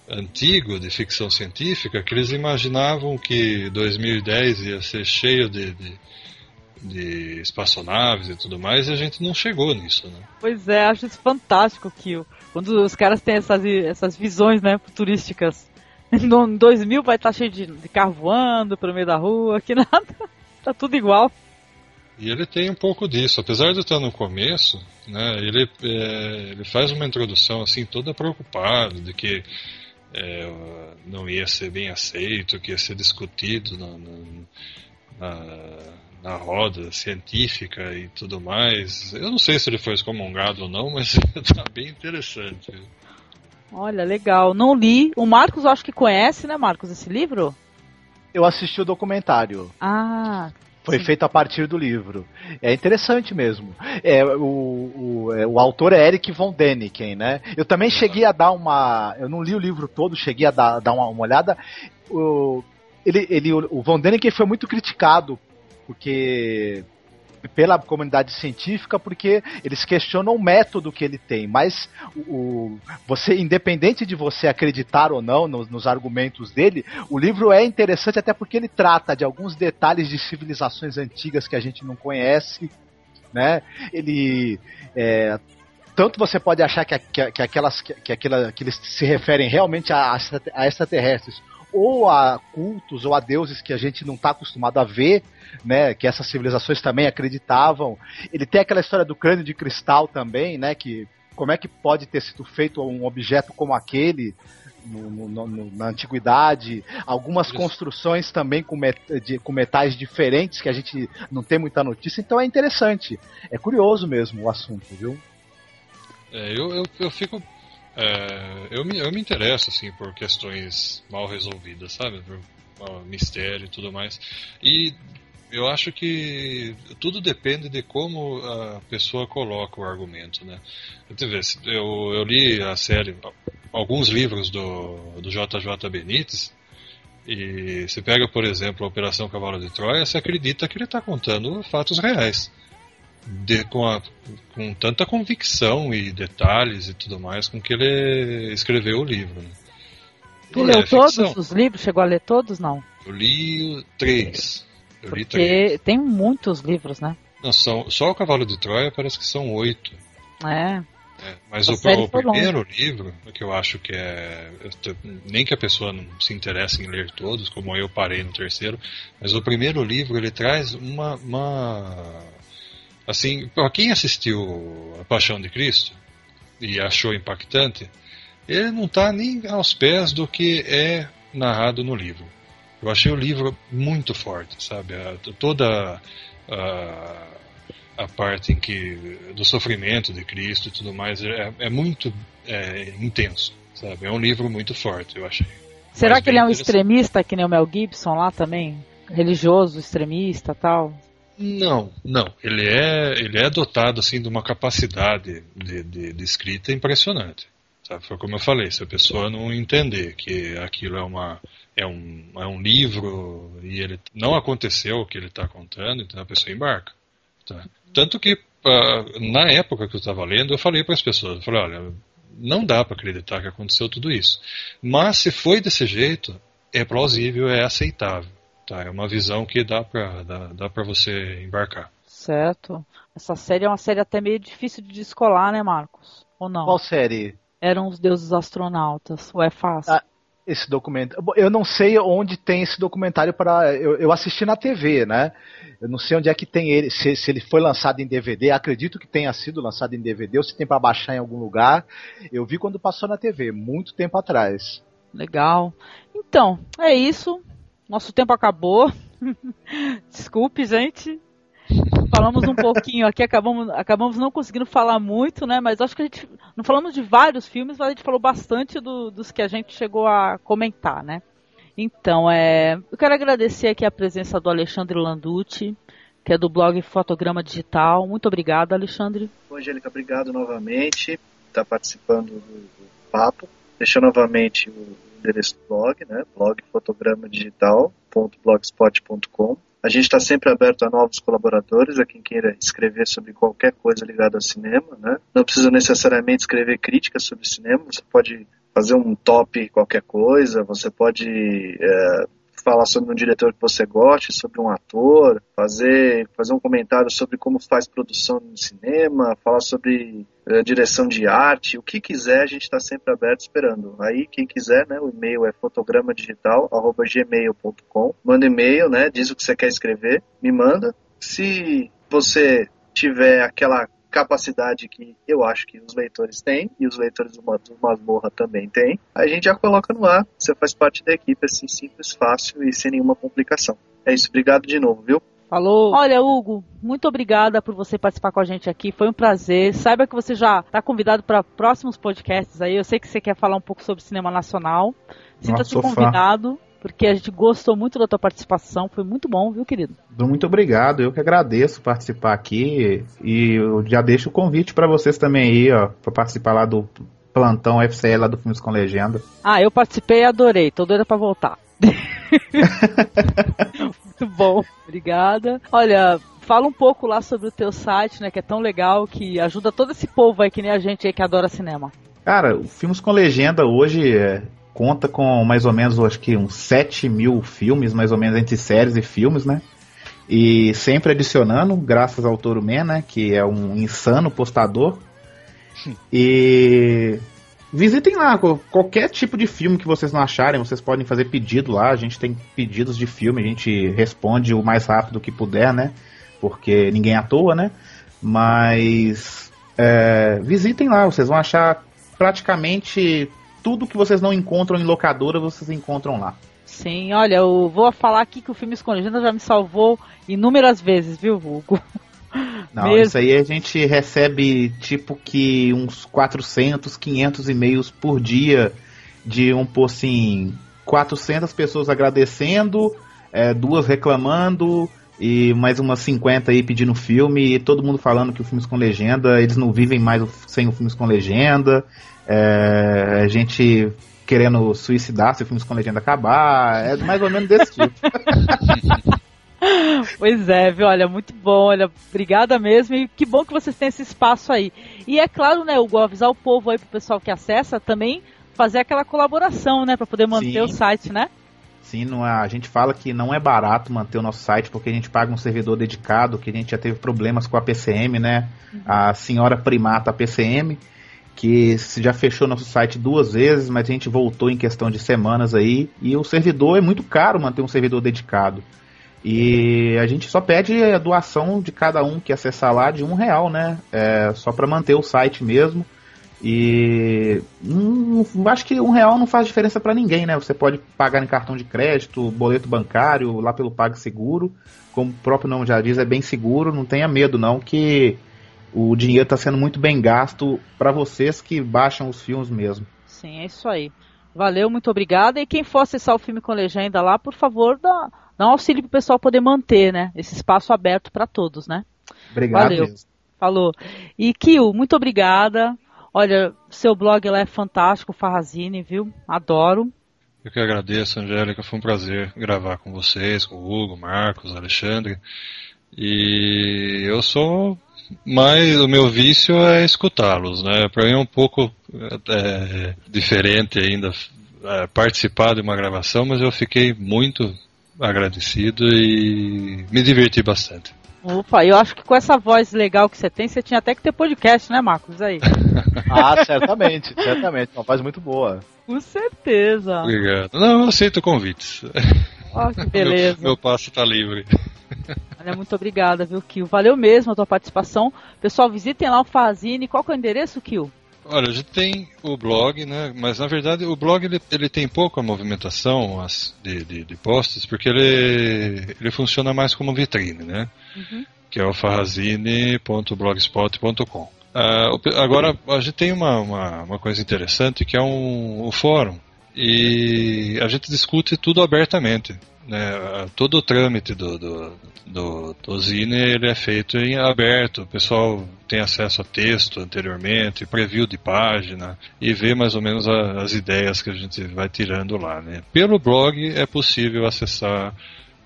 antigo de ficção científica que eles imaginavam que 2010 ia ser cheio de, de, de, espaçonaves e tudo mais e a gente não chegou nisso, né? Pois é, acho isso fantástico, Kio. Quando os caras têm essas, essas visões né, futurísticas. No 2000 vai estar cheio de, de carro voando pelo meio da rua, que nada. Tá tudo igual. E ele tem um pouco disso, apesar de estar no começo, né, ele, é, ele faz uma introdução assim toda preocupado de que é, não ia ser bem aceito, que ia ser discutido na, na, na, roda científica e tudo mais. Eu não sei se ele foi excomungado ou não, mas está bem interessante. Olha, legal. Não li. O Marcos acho que conhece, né, Marcos, esse livro? Eu assisti o documentário. Ah, foi Sim. feito a partir do livro. É interessante mesmo. É, o, o, é, o autor é Eric von Däniken, né? Eu também cheguei a dar uma. Eu não li o livro todo, cheguei a dar, dar uma, uma olhada. O, ele, ele, o von Däniken foi muito criticado, porque pela comunidade científica porque eles questionam o método que ele tem, mas o, você, independente de você acreditar ou não nos, nos, argumentos dele, o livro é interessante até porque ele trata de alguns detalhes de civilizações antigas que a gente não conhece, né? Ele é, tanto você pode achar que, que, que aquelas que, que, aquela, que eles se referem realmente a, a extraterrestres ou a cultos ou a deuses que a gente não está acostumado a ver, né, que essas civilizações também acreditavam. Ele tem aquela história do crânio de cristal também, né, que como é que pode ter sido feito um objeto como aquele no, no, no, na antiguidade, algumas Isso. construções também com, met, de, com metais diferentes que a gente não tem muita notícia, então é interessante. É curioso mesmo o assunto, viu? É, eu, eu, eu fico É, eu, me, eu me interesso, assim, por questões mal resolvidas, sabe? Por mistério e tudo mais. E eu acho que tudo depende de como a pessoa coloca o argumento, né? Eu, eu li a série, alguns livros do, do JJ Benítez, e você pega, por exemplo, a Operação Cavalo de Troia, você acredita que ele está contando fatos reais. De, com, a, com tanta convicção e detalhes e tudo mais com que ele escreveu o livro. Né? Tu leu é todos os livros? Chegou a ler todos, não? Eu li três. Eu Porque li três. tem muitos livros, né? Não, são, só o Cavalo de Troia parece que são oito. É. É, mas o, o primeiro longe. livro, que eu acho que é. Nem que a pessoa não se interesse em ler todos, como eu parei no terceiro, mas o primeiro livro ele traz uma. uma assim, para quem assistiu A Paixão de Cristo e achou impactante, ele não está nem aos pés do que é narrado no livro. Eu achei o livro muito forte, sabe? toda a, a parte em que do sofrimento de Cristo e tudo mais é, é muito é, intenso, sabe? É um livro muito forte, eu achei. Será Mas que ele é um extremista que nem o Mel Gibson lá também? Religioso, extremista, tal? Não, não. Ele é ele é dotado assim de uma capacidade de, de, de escrita impressionante. Sabe? Foi como eu falei, se a pessoa não entender que aquilo é uma é um, é um livro e ele não aconteceu o que ele está contando, então a pessoa embarca. Tá? Tanto que uh, na época que eu estava lendo, eu falei para as pessoas, eu falei, olha, não dá para acreditar que aconteceu tudo isso. Mas se foi desse jeito, é plausível, é aceitável. Tá? É uma visão que dá para dá, dá você embarcar. Certo. Essa série é uma série até meio difícil de descolar, né, Marcos? Ou não? Qual série? Eram os deuses astronautas. Ou é fácil? Ah, esse documentário. Eu não sei onde tem esse documentário para. Eu, eu, assisti na TV, né? Eu não sei onde é que tem ele. Se, se, ele foi lançado em DVD. Acredito que tenha sido lançado em DVD ou se tem para baixar em algum lugar. Eu vi quando passou na TV, muito tempo atrás. Legal. Então, é isso. Nosso tempo acabou. Desculpe, gente. Falamos um pouquinho aqui, acabamos, acabamos não conseguindo falar muito, né? Mas acho que a gente. Não falamos de vários filmes, mas a gente falou bastante do, dos que a gente chegou a comentar, né? Então, é, eu quero agradecer aqui a presença do Alexandre Landucci, que é do blog Fotograma Digital. Muito obrigado, Alexandre. Angélica, obrigado novamente por estar participando do, do papo. Deixa novamente o endereço do blog, né? blog fotogramadigital.blogspot.com a gente está sempre aberto a novos colaboradores, a quem queira escrever sobre qualquer coisa ligada ao cinema. Né? Não precisa necessariamente escrever críticas sobre cinema, você pode fazer um top qualquer coisa, você pode é, falar sobre um diretor que você goste, sobre um ator, fazer, fazer um comentário sobre como faz produção no cinema, falar sobre uh, direção de arte, o que quiser, a gente está sempre aberto esperando. Aí, quem quiser, né, o e-mail é fotogramadigital.gmail.com. Manda e-mail, né, diz o que você quer escrever, me manda. Se você tiver aquela capacidade que eu acho que os leitores têm e os leitores do Masmorra também têm, a gente já coloca no ar. Você faz parte da equipe assim simples, fácil e sem nenhuma complicação. É isso, obrigado de novo, viu? Falou. Olha, Hugo, muito obrigada por você participar com a gente aqui. Foi um prazer. Saiba que você já está convidado para próximos podcasts aí. Eu sei que você quer falar um pouco sobre cinema nacional. Sinta-se convidado. Porque a gente gostou muito da tua participação, foi muito bom, viu, querido? Muito obrigado, eu que agradeço participar aqui e eu já deixo o convite para vocês também aí, ó, para participar lá do plantão FCL lá do Filmes com Legenda. Ah, eu participei e adorei, tô doida para voltar. muito bom, obrigada. Olha, fala um pouco lá sobre o teu site, né, que é tão legal, que ajuda todo esse povo aí que nem a gente aí que adora cinema. Cara, o Filmes com Legenda hoje é, conta com mais ou menos, acho que uns 7 mil filmes, mais ou menos entre séries e filmes, né? E sempre adicionando, graças ao Toro Man, né? Que é um insano postador. E visitem lá, qualquer tipo de filme que vocês não acharem, vocês podem fazer pedido lá. A gente tem pedidos de filme, a gente responde o mais rápido que puder, né? Porque ninguém é à toa, né? Mas é, visitem lá, vocês vão achar praticamente tudo que vocês não encontram em locadora, vocês encontram lá. Sim, olha, eu vou falar aqui que o filme Escondida já me salvou inúmeras vezes, viu, Hugo? Não, Mesmo. isso aí a gente recebe tipo que uns 400, 500 e-mails por dia de um por assim 400 pessoas agradecendo, é, duas reclamando e mais umas 50 aí pedindo filme e todo mundo falando que o filmes com legenda eles não vivem mais sem o filmes com legenda. É, a gente querendo suicidar se o filmes com legenda acabar. É mais ou menos desse tipo. Pois é, viu? Olha, muito bom, olha, obrigada mesmo e que bom que vocês têm esse espaço aí. E é claro, né, Hugo, avisar o povo aí pro pessoal que acessa também fazer aquela colaboração, né, para poder manter Sim. o site, né? Sim, não é, a gente fala que não é barato manter o nosso site porque a gente paga um servidor dedicado, que a gente já teve problemas com a PCM, né? Uhum. A senhora primata a PCM, que já fechou nosso site duas vezes, mas a gente voltou em questão de semanas aí, e o servidor é muito caro manter um servidor dedicado. E a gente só pede a doação de cada um que acessar lá de um real, né? É, só para manter o site mesmo. E hum, acho que um real não faz diferença para ninguém, né? Você pode pagar em cartão de crédito, boleto bancário, lá pelo PagSeguro. Como o próprio nome já diz, é bem seguro. Não tenha medo, não, que o dinheiro está sendo muito bem gasto para vocês que baixam os filmes mesmo. Sim, é isso aí. Valeu, muito obrigada. E quem for acessar o filme com legenda lá, por favor, dá, dá um auxílio para o pessoal poder manter, né? Esse espaço aberto para todos, né? Obrigado. Valeu. Mesmo. Falou. E Kio, muito obrigada. Olha, seu blog lá é fantástico, Farrazine, viu? Adoro. Eu que agradeço, Angélica. Foi um prazer gravar com vocês, com o Hugo, Marcos, Alexandre. E eu sou mais o meu vício é escutá-los, né? Para mim é um pouco é, diferente ainda é, participar de uma gravação, mas eu fiquei muito agradecido e me diverti bastante. Opa, eu acho que com essa voz legal que você tem, você tinha até que ter podcast, né, Marcos? Aí. ah, certamente, certamente. Uma voz muito boa. Com certeza. Obrigado. Não, eu aceito convites. Oh, que beleza. meu, meu passo tá livre. Olha, muito obrigada, viu, Kio? Valeu mesmo a tua participação. Pessoal, visitem lá o Fazine. Qual que é o endereço, Kio? Olha, a gente tem o blog, né? Mas na verdade o blog ele, ele tem pouca movimentação de, de, de posts, porque ele, ele funciona mais como vitrine, né? Uhum. Que é o farrazine.blogspot.com. Uh, ah, agora, a gente tem uma, uma, uma, coisa interessante que é um, um fórum. E a gente discute tudo abertamente. Né? Todo o trâmite do, do, do, do Zine ele é feito em aberto, o pessoal tem acesso a texto anteriormente, preview de página e vê mais ou menos a, as ideias que a gente vai tirando lá. Né? Pelo blog é possível acessar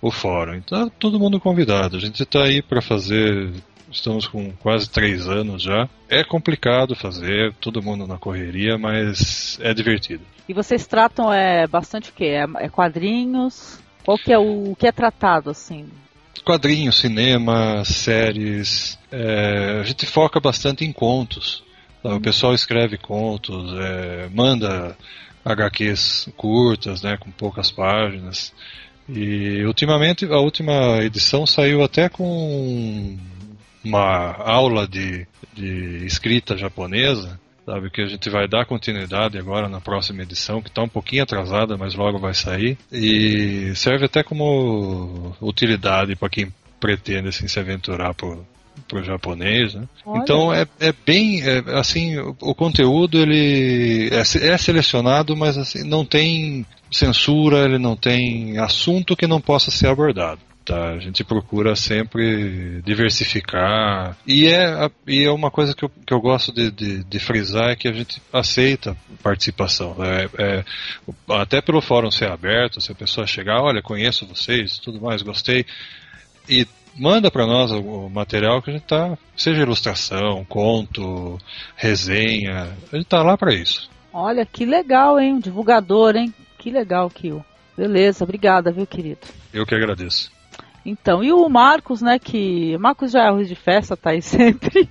o fórum, então todo mundo convidado. A gente está aí para fazer estamos com quase três anos já. É complicado fazer, todo mundo na correria, mas é divertido. E vocês tratam é, bastante o quê? É, é quadrinhos? Qual que é o, o que é tratado assim? Quadrinhos, cinema, séries. É, a gente foca bastante em contos. Tá? O uhum. pessoal escreve contos, é, manda HQs curtas, né, com poucas páginas. E ultimamente, a última edição saiu até com uma aula de, de escrita japonesa sabe? Que a gente vai dar continuidade agora na próxima edição, que está um pouquinho atrasada, mas logo vai sair. E serve até como utilidade para quem pretende assim, se aventurar por pro japonês, né? Então é, é bem é, assim o, o, conteúdo ele é, é, selecionado, mas assim não tem censura, ele não tem assunto que não possa ser abordado. Tá? A gente procura sempre diversificar. E é, e é uma coisa que eu, que eu gosto de, de, de frisar é que a gente aceita participação. É, é, até pelo fórum ser aberto, se a pessoa chegar, olha, conheço vocês, tudo mais, gostei. E manda para nós o material que a gente tá, seja ilustração, conto, resenha, a gente tá lá para isso. Olha, que legal, hein? Divulgador, hein? Que legal, Kio. Beleza, obrigada, viu, querido? Eu que agradeço. Então, e o Marcos, né, que... Marcos já é arroz de festa, tá aí sempre.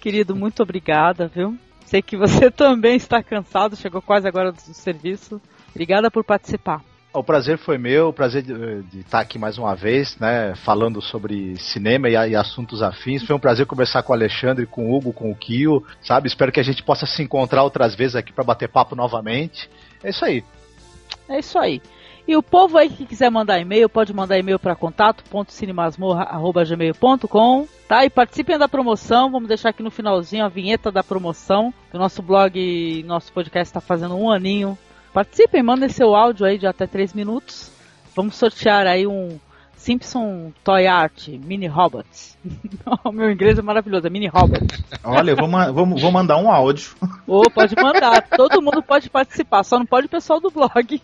Querido, muito obrigada, viu? Sei que você também está cansado, chegou quase agora do serviço. Obrigada por participar. O prazer foi meu, o prazer de, de, estar aqui mais uma vez, né, falando sobre cinema e, e, assuntos afins. Foi um prazer conversar com o Alexandre, com o Hugo, com o Kio, sabe? Espero que a gente possa se encontrar outras vezes aqui para bater papo novamente. É isso aí. É isso aí. E o povo aí que quiser mandar e-mail, pode mandar e-mail para contato.cinemasmorra.gmail.com tá? E participem da promoção, vamos deixar aqui no finalzinho a vinheta da promoção, o nosso blog, nosso podcast está fazendo um aninho. Participem, mandem seu áudio aí de até 3 minutos. Vamos sortear aí um Simpson Toy Art Mini Robots. o meu inglês é maravilhoso, é Mini Robot. Olha, eu vou, vou, vou mandar um áudio. Ou oh, pode mandar, todo mundo pode participar, só não pode o pessoal do blog.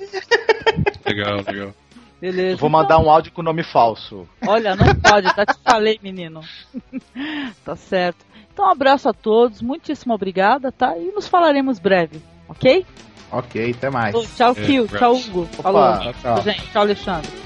Legal, legal. Beleza. Vou mandar um áudio com nome falso. Olha, não pode, tá te falei, menino. tá certo. Então, um abraço a todos, muitíssimo obrigada, tá? E nos falaremos breve, ok? Ok, até mais. Oh, tchau, Kio. É, tchau, Hugo. Opa, Falou. Tchau. Gente, tchau, Alexandre.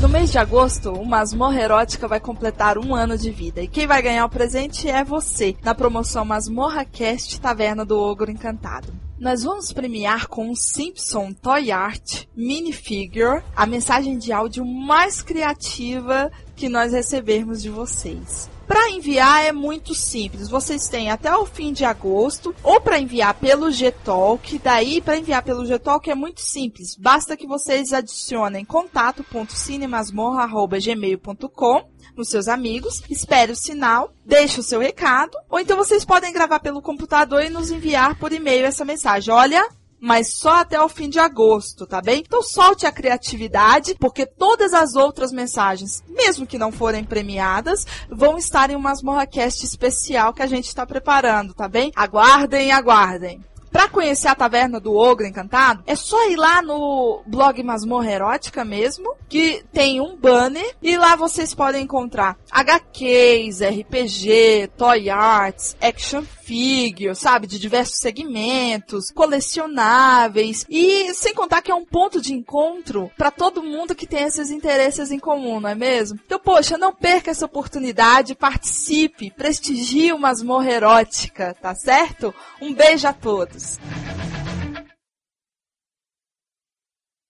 No mês de agosto, o Masmorra Erótica vai completar um ano de vida. E quem vai ganhar o presente é você, na promoção Masmorra Cast Taverna do Ogro Encantado. Nós vamos premiar com um Simpson Toy Art Minifigure a mensagem de áudio mais criativa que nós recebermos de vocês. Para enviar é muito simples. Vocês têm até o fim de agosto ou para enviar pelo Gtalk. Daí para enviar pelo Gtalk é muito simples. Basta que vocês adicionem contato.cinemasmorra@gmail.com nos seus amigos, espere o sinal, deixe o seu recado, ou então vocês podem gravar pelo computador e nos enviar por e-mail essa mensagem. Olha, mas só até o fim de agosto, tá bem? Então solte a criatividade, porque todas as outras mensagens, mesmo que não forem premiadas, vão estar em uma Masmorracast especial que a gente está preparando, tá bem? Aguardem, aguardem. Para conhecer a Taverna do Ogro Encantado, é só ir lá no blog Masmorra Erótica mesmo, que tem um banner e lá vocês podem encontrar HQs, RPG, toy arts, action figure, sabe, de diversos segmentos, colecionáveis e sem contar que é um ponto de encontro para todo mundo que tem esses interesses em comum, não é mesmo? Então, poxa, não perca essa oportunidade, participe, prestigie uma masmorra erótica, tá certo? Um beijo a todos. news.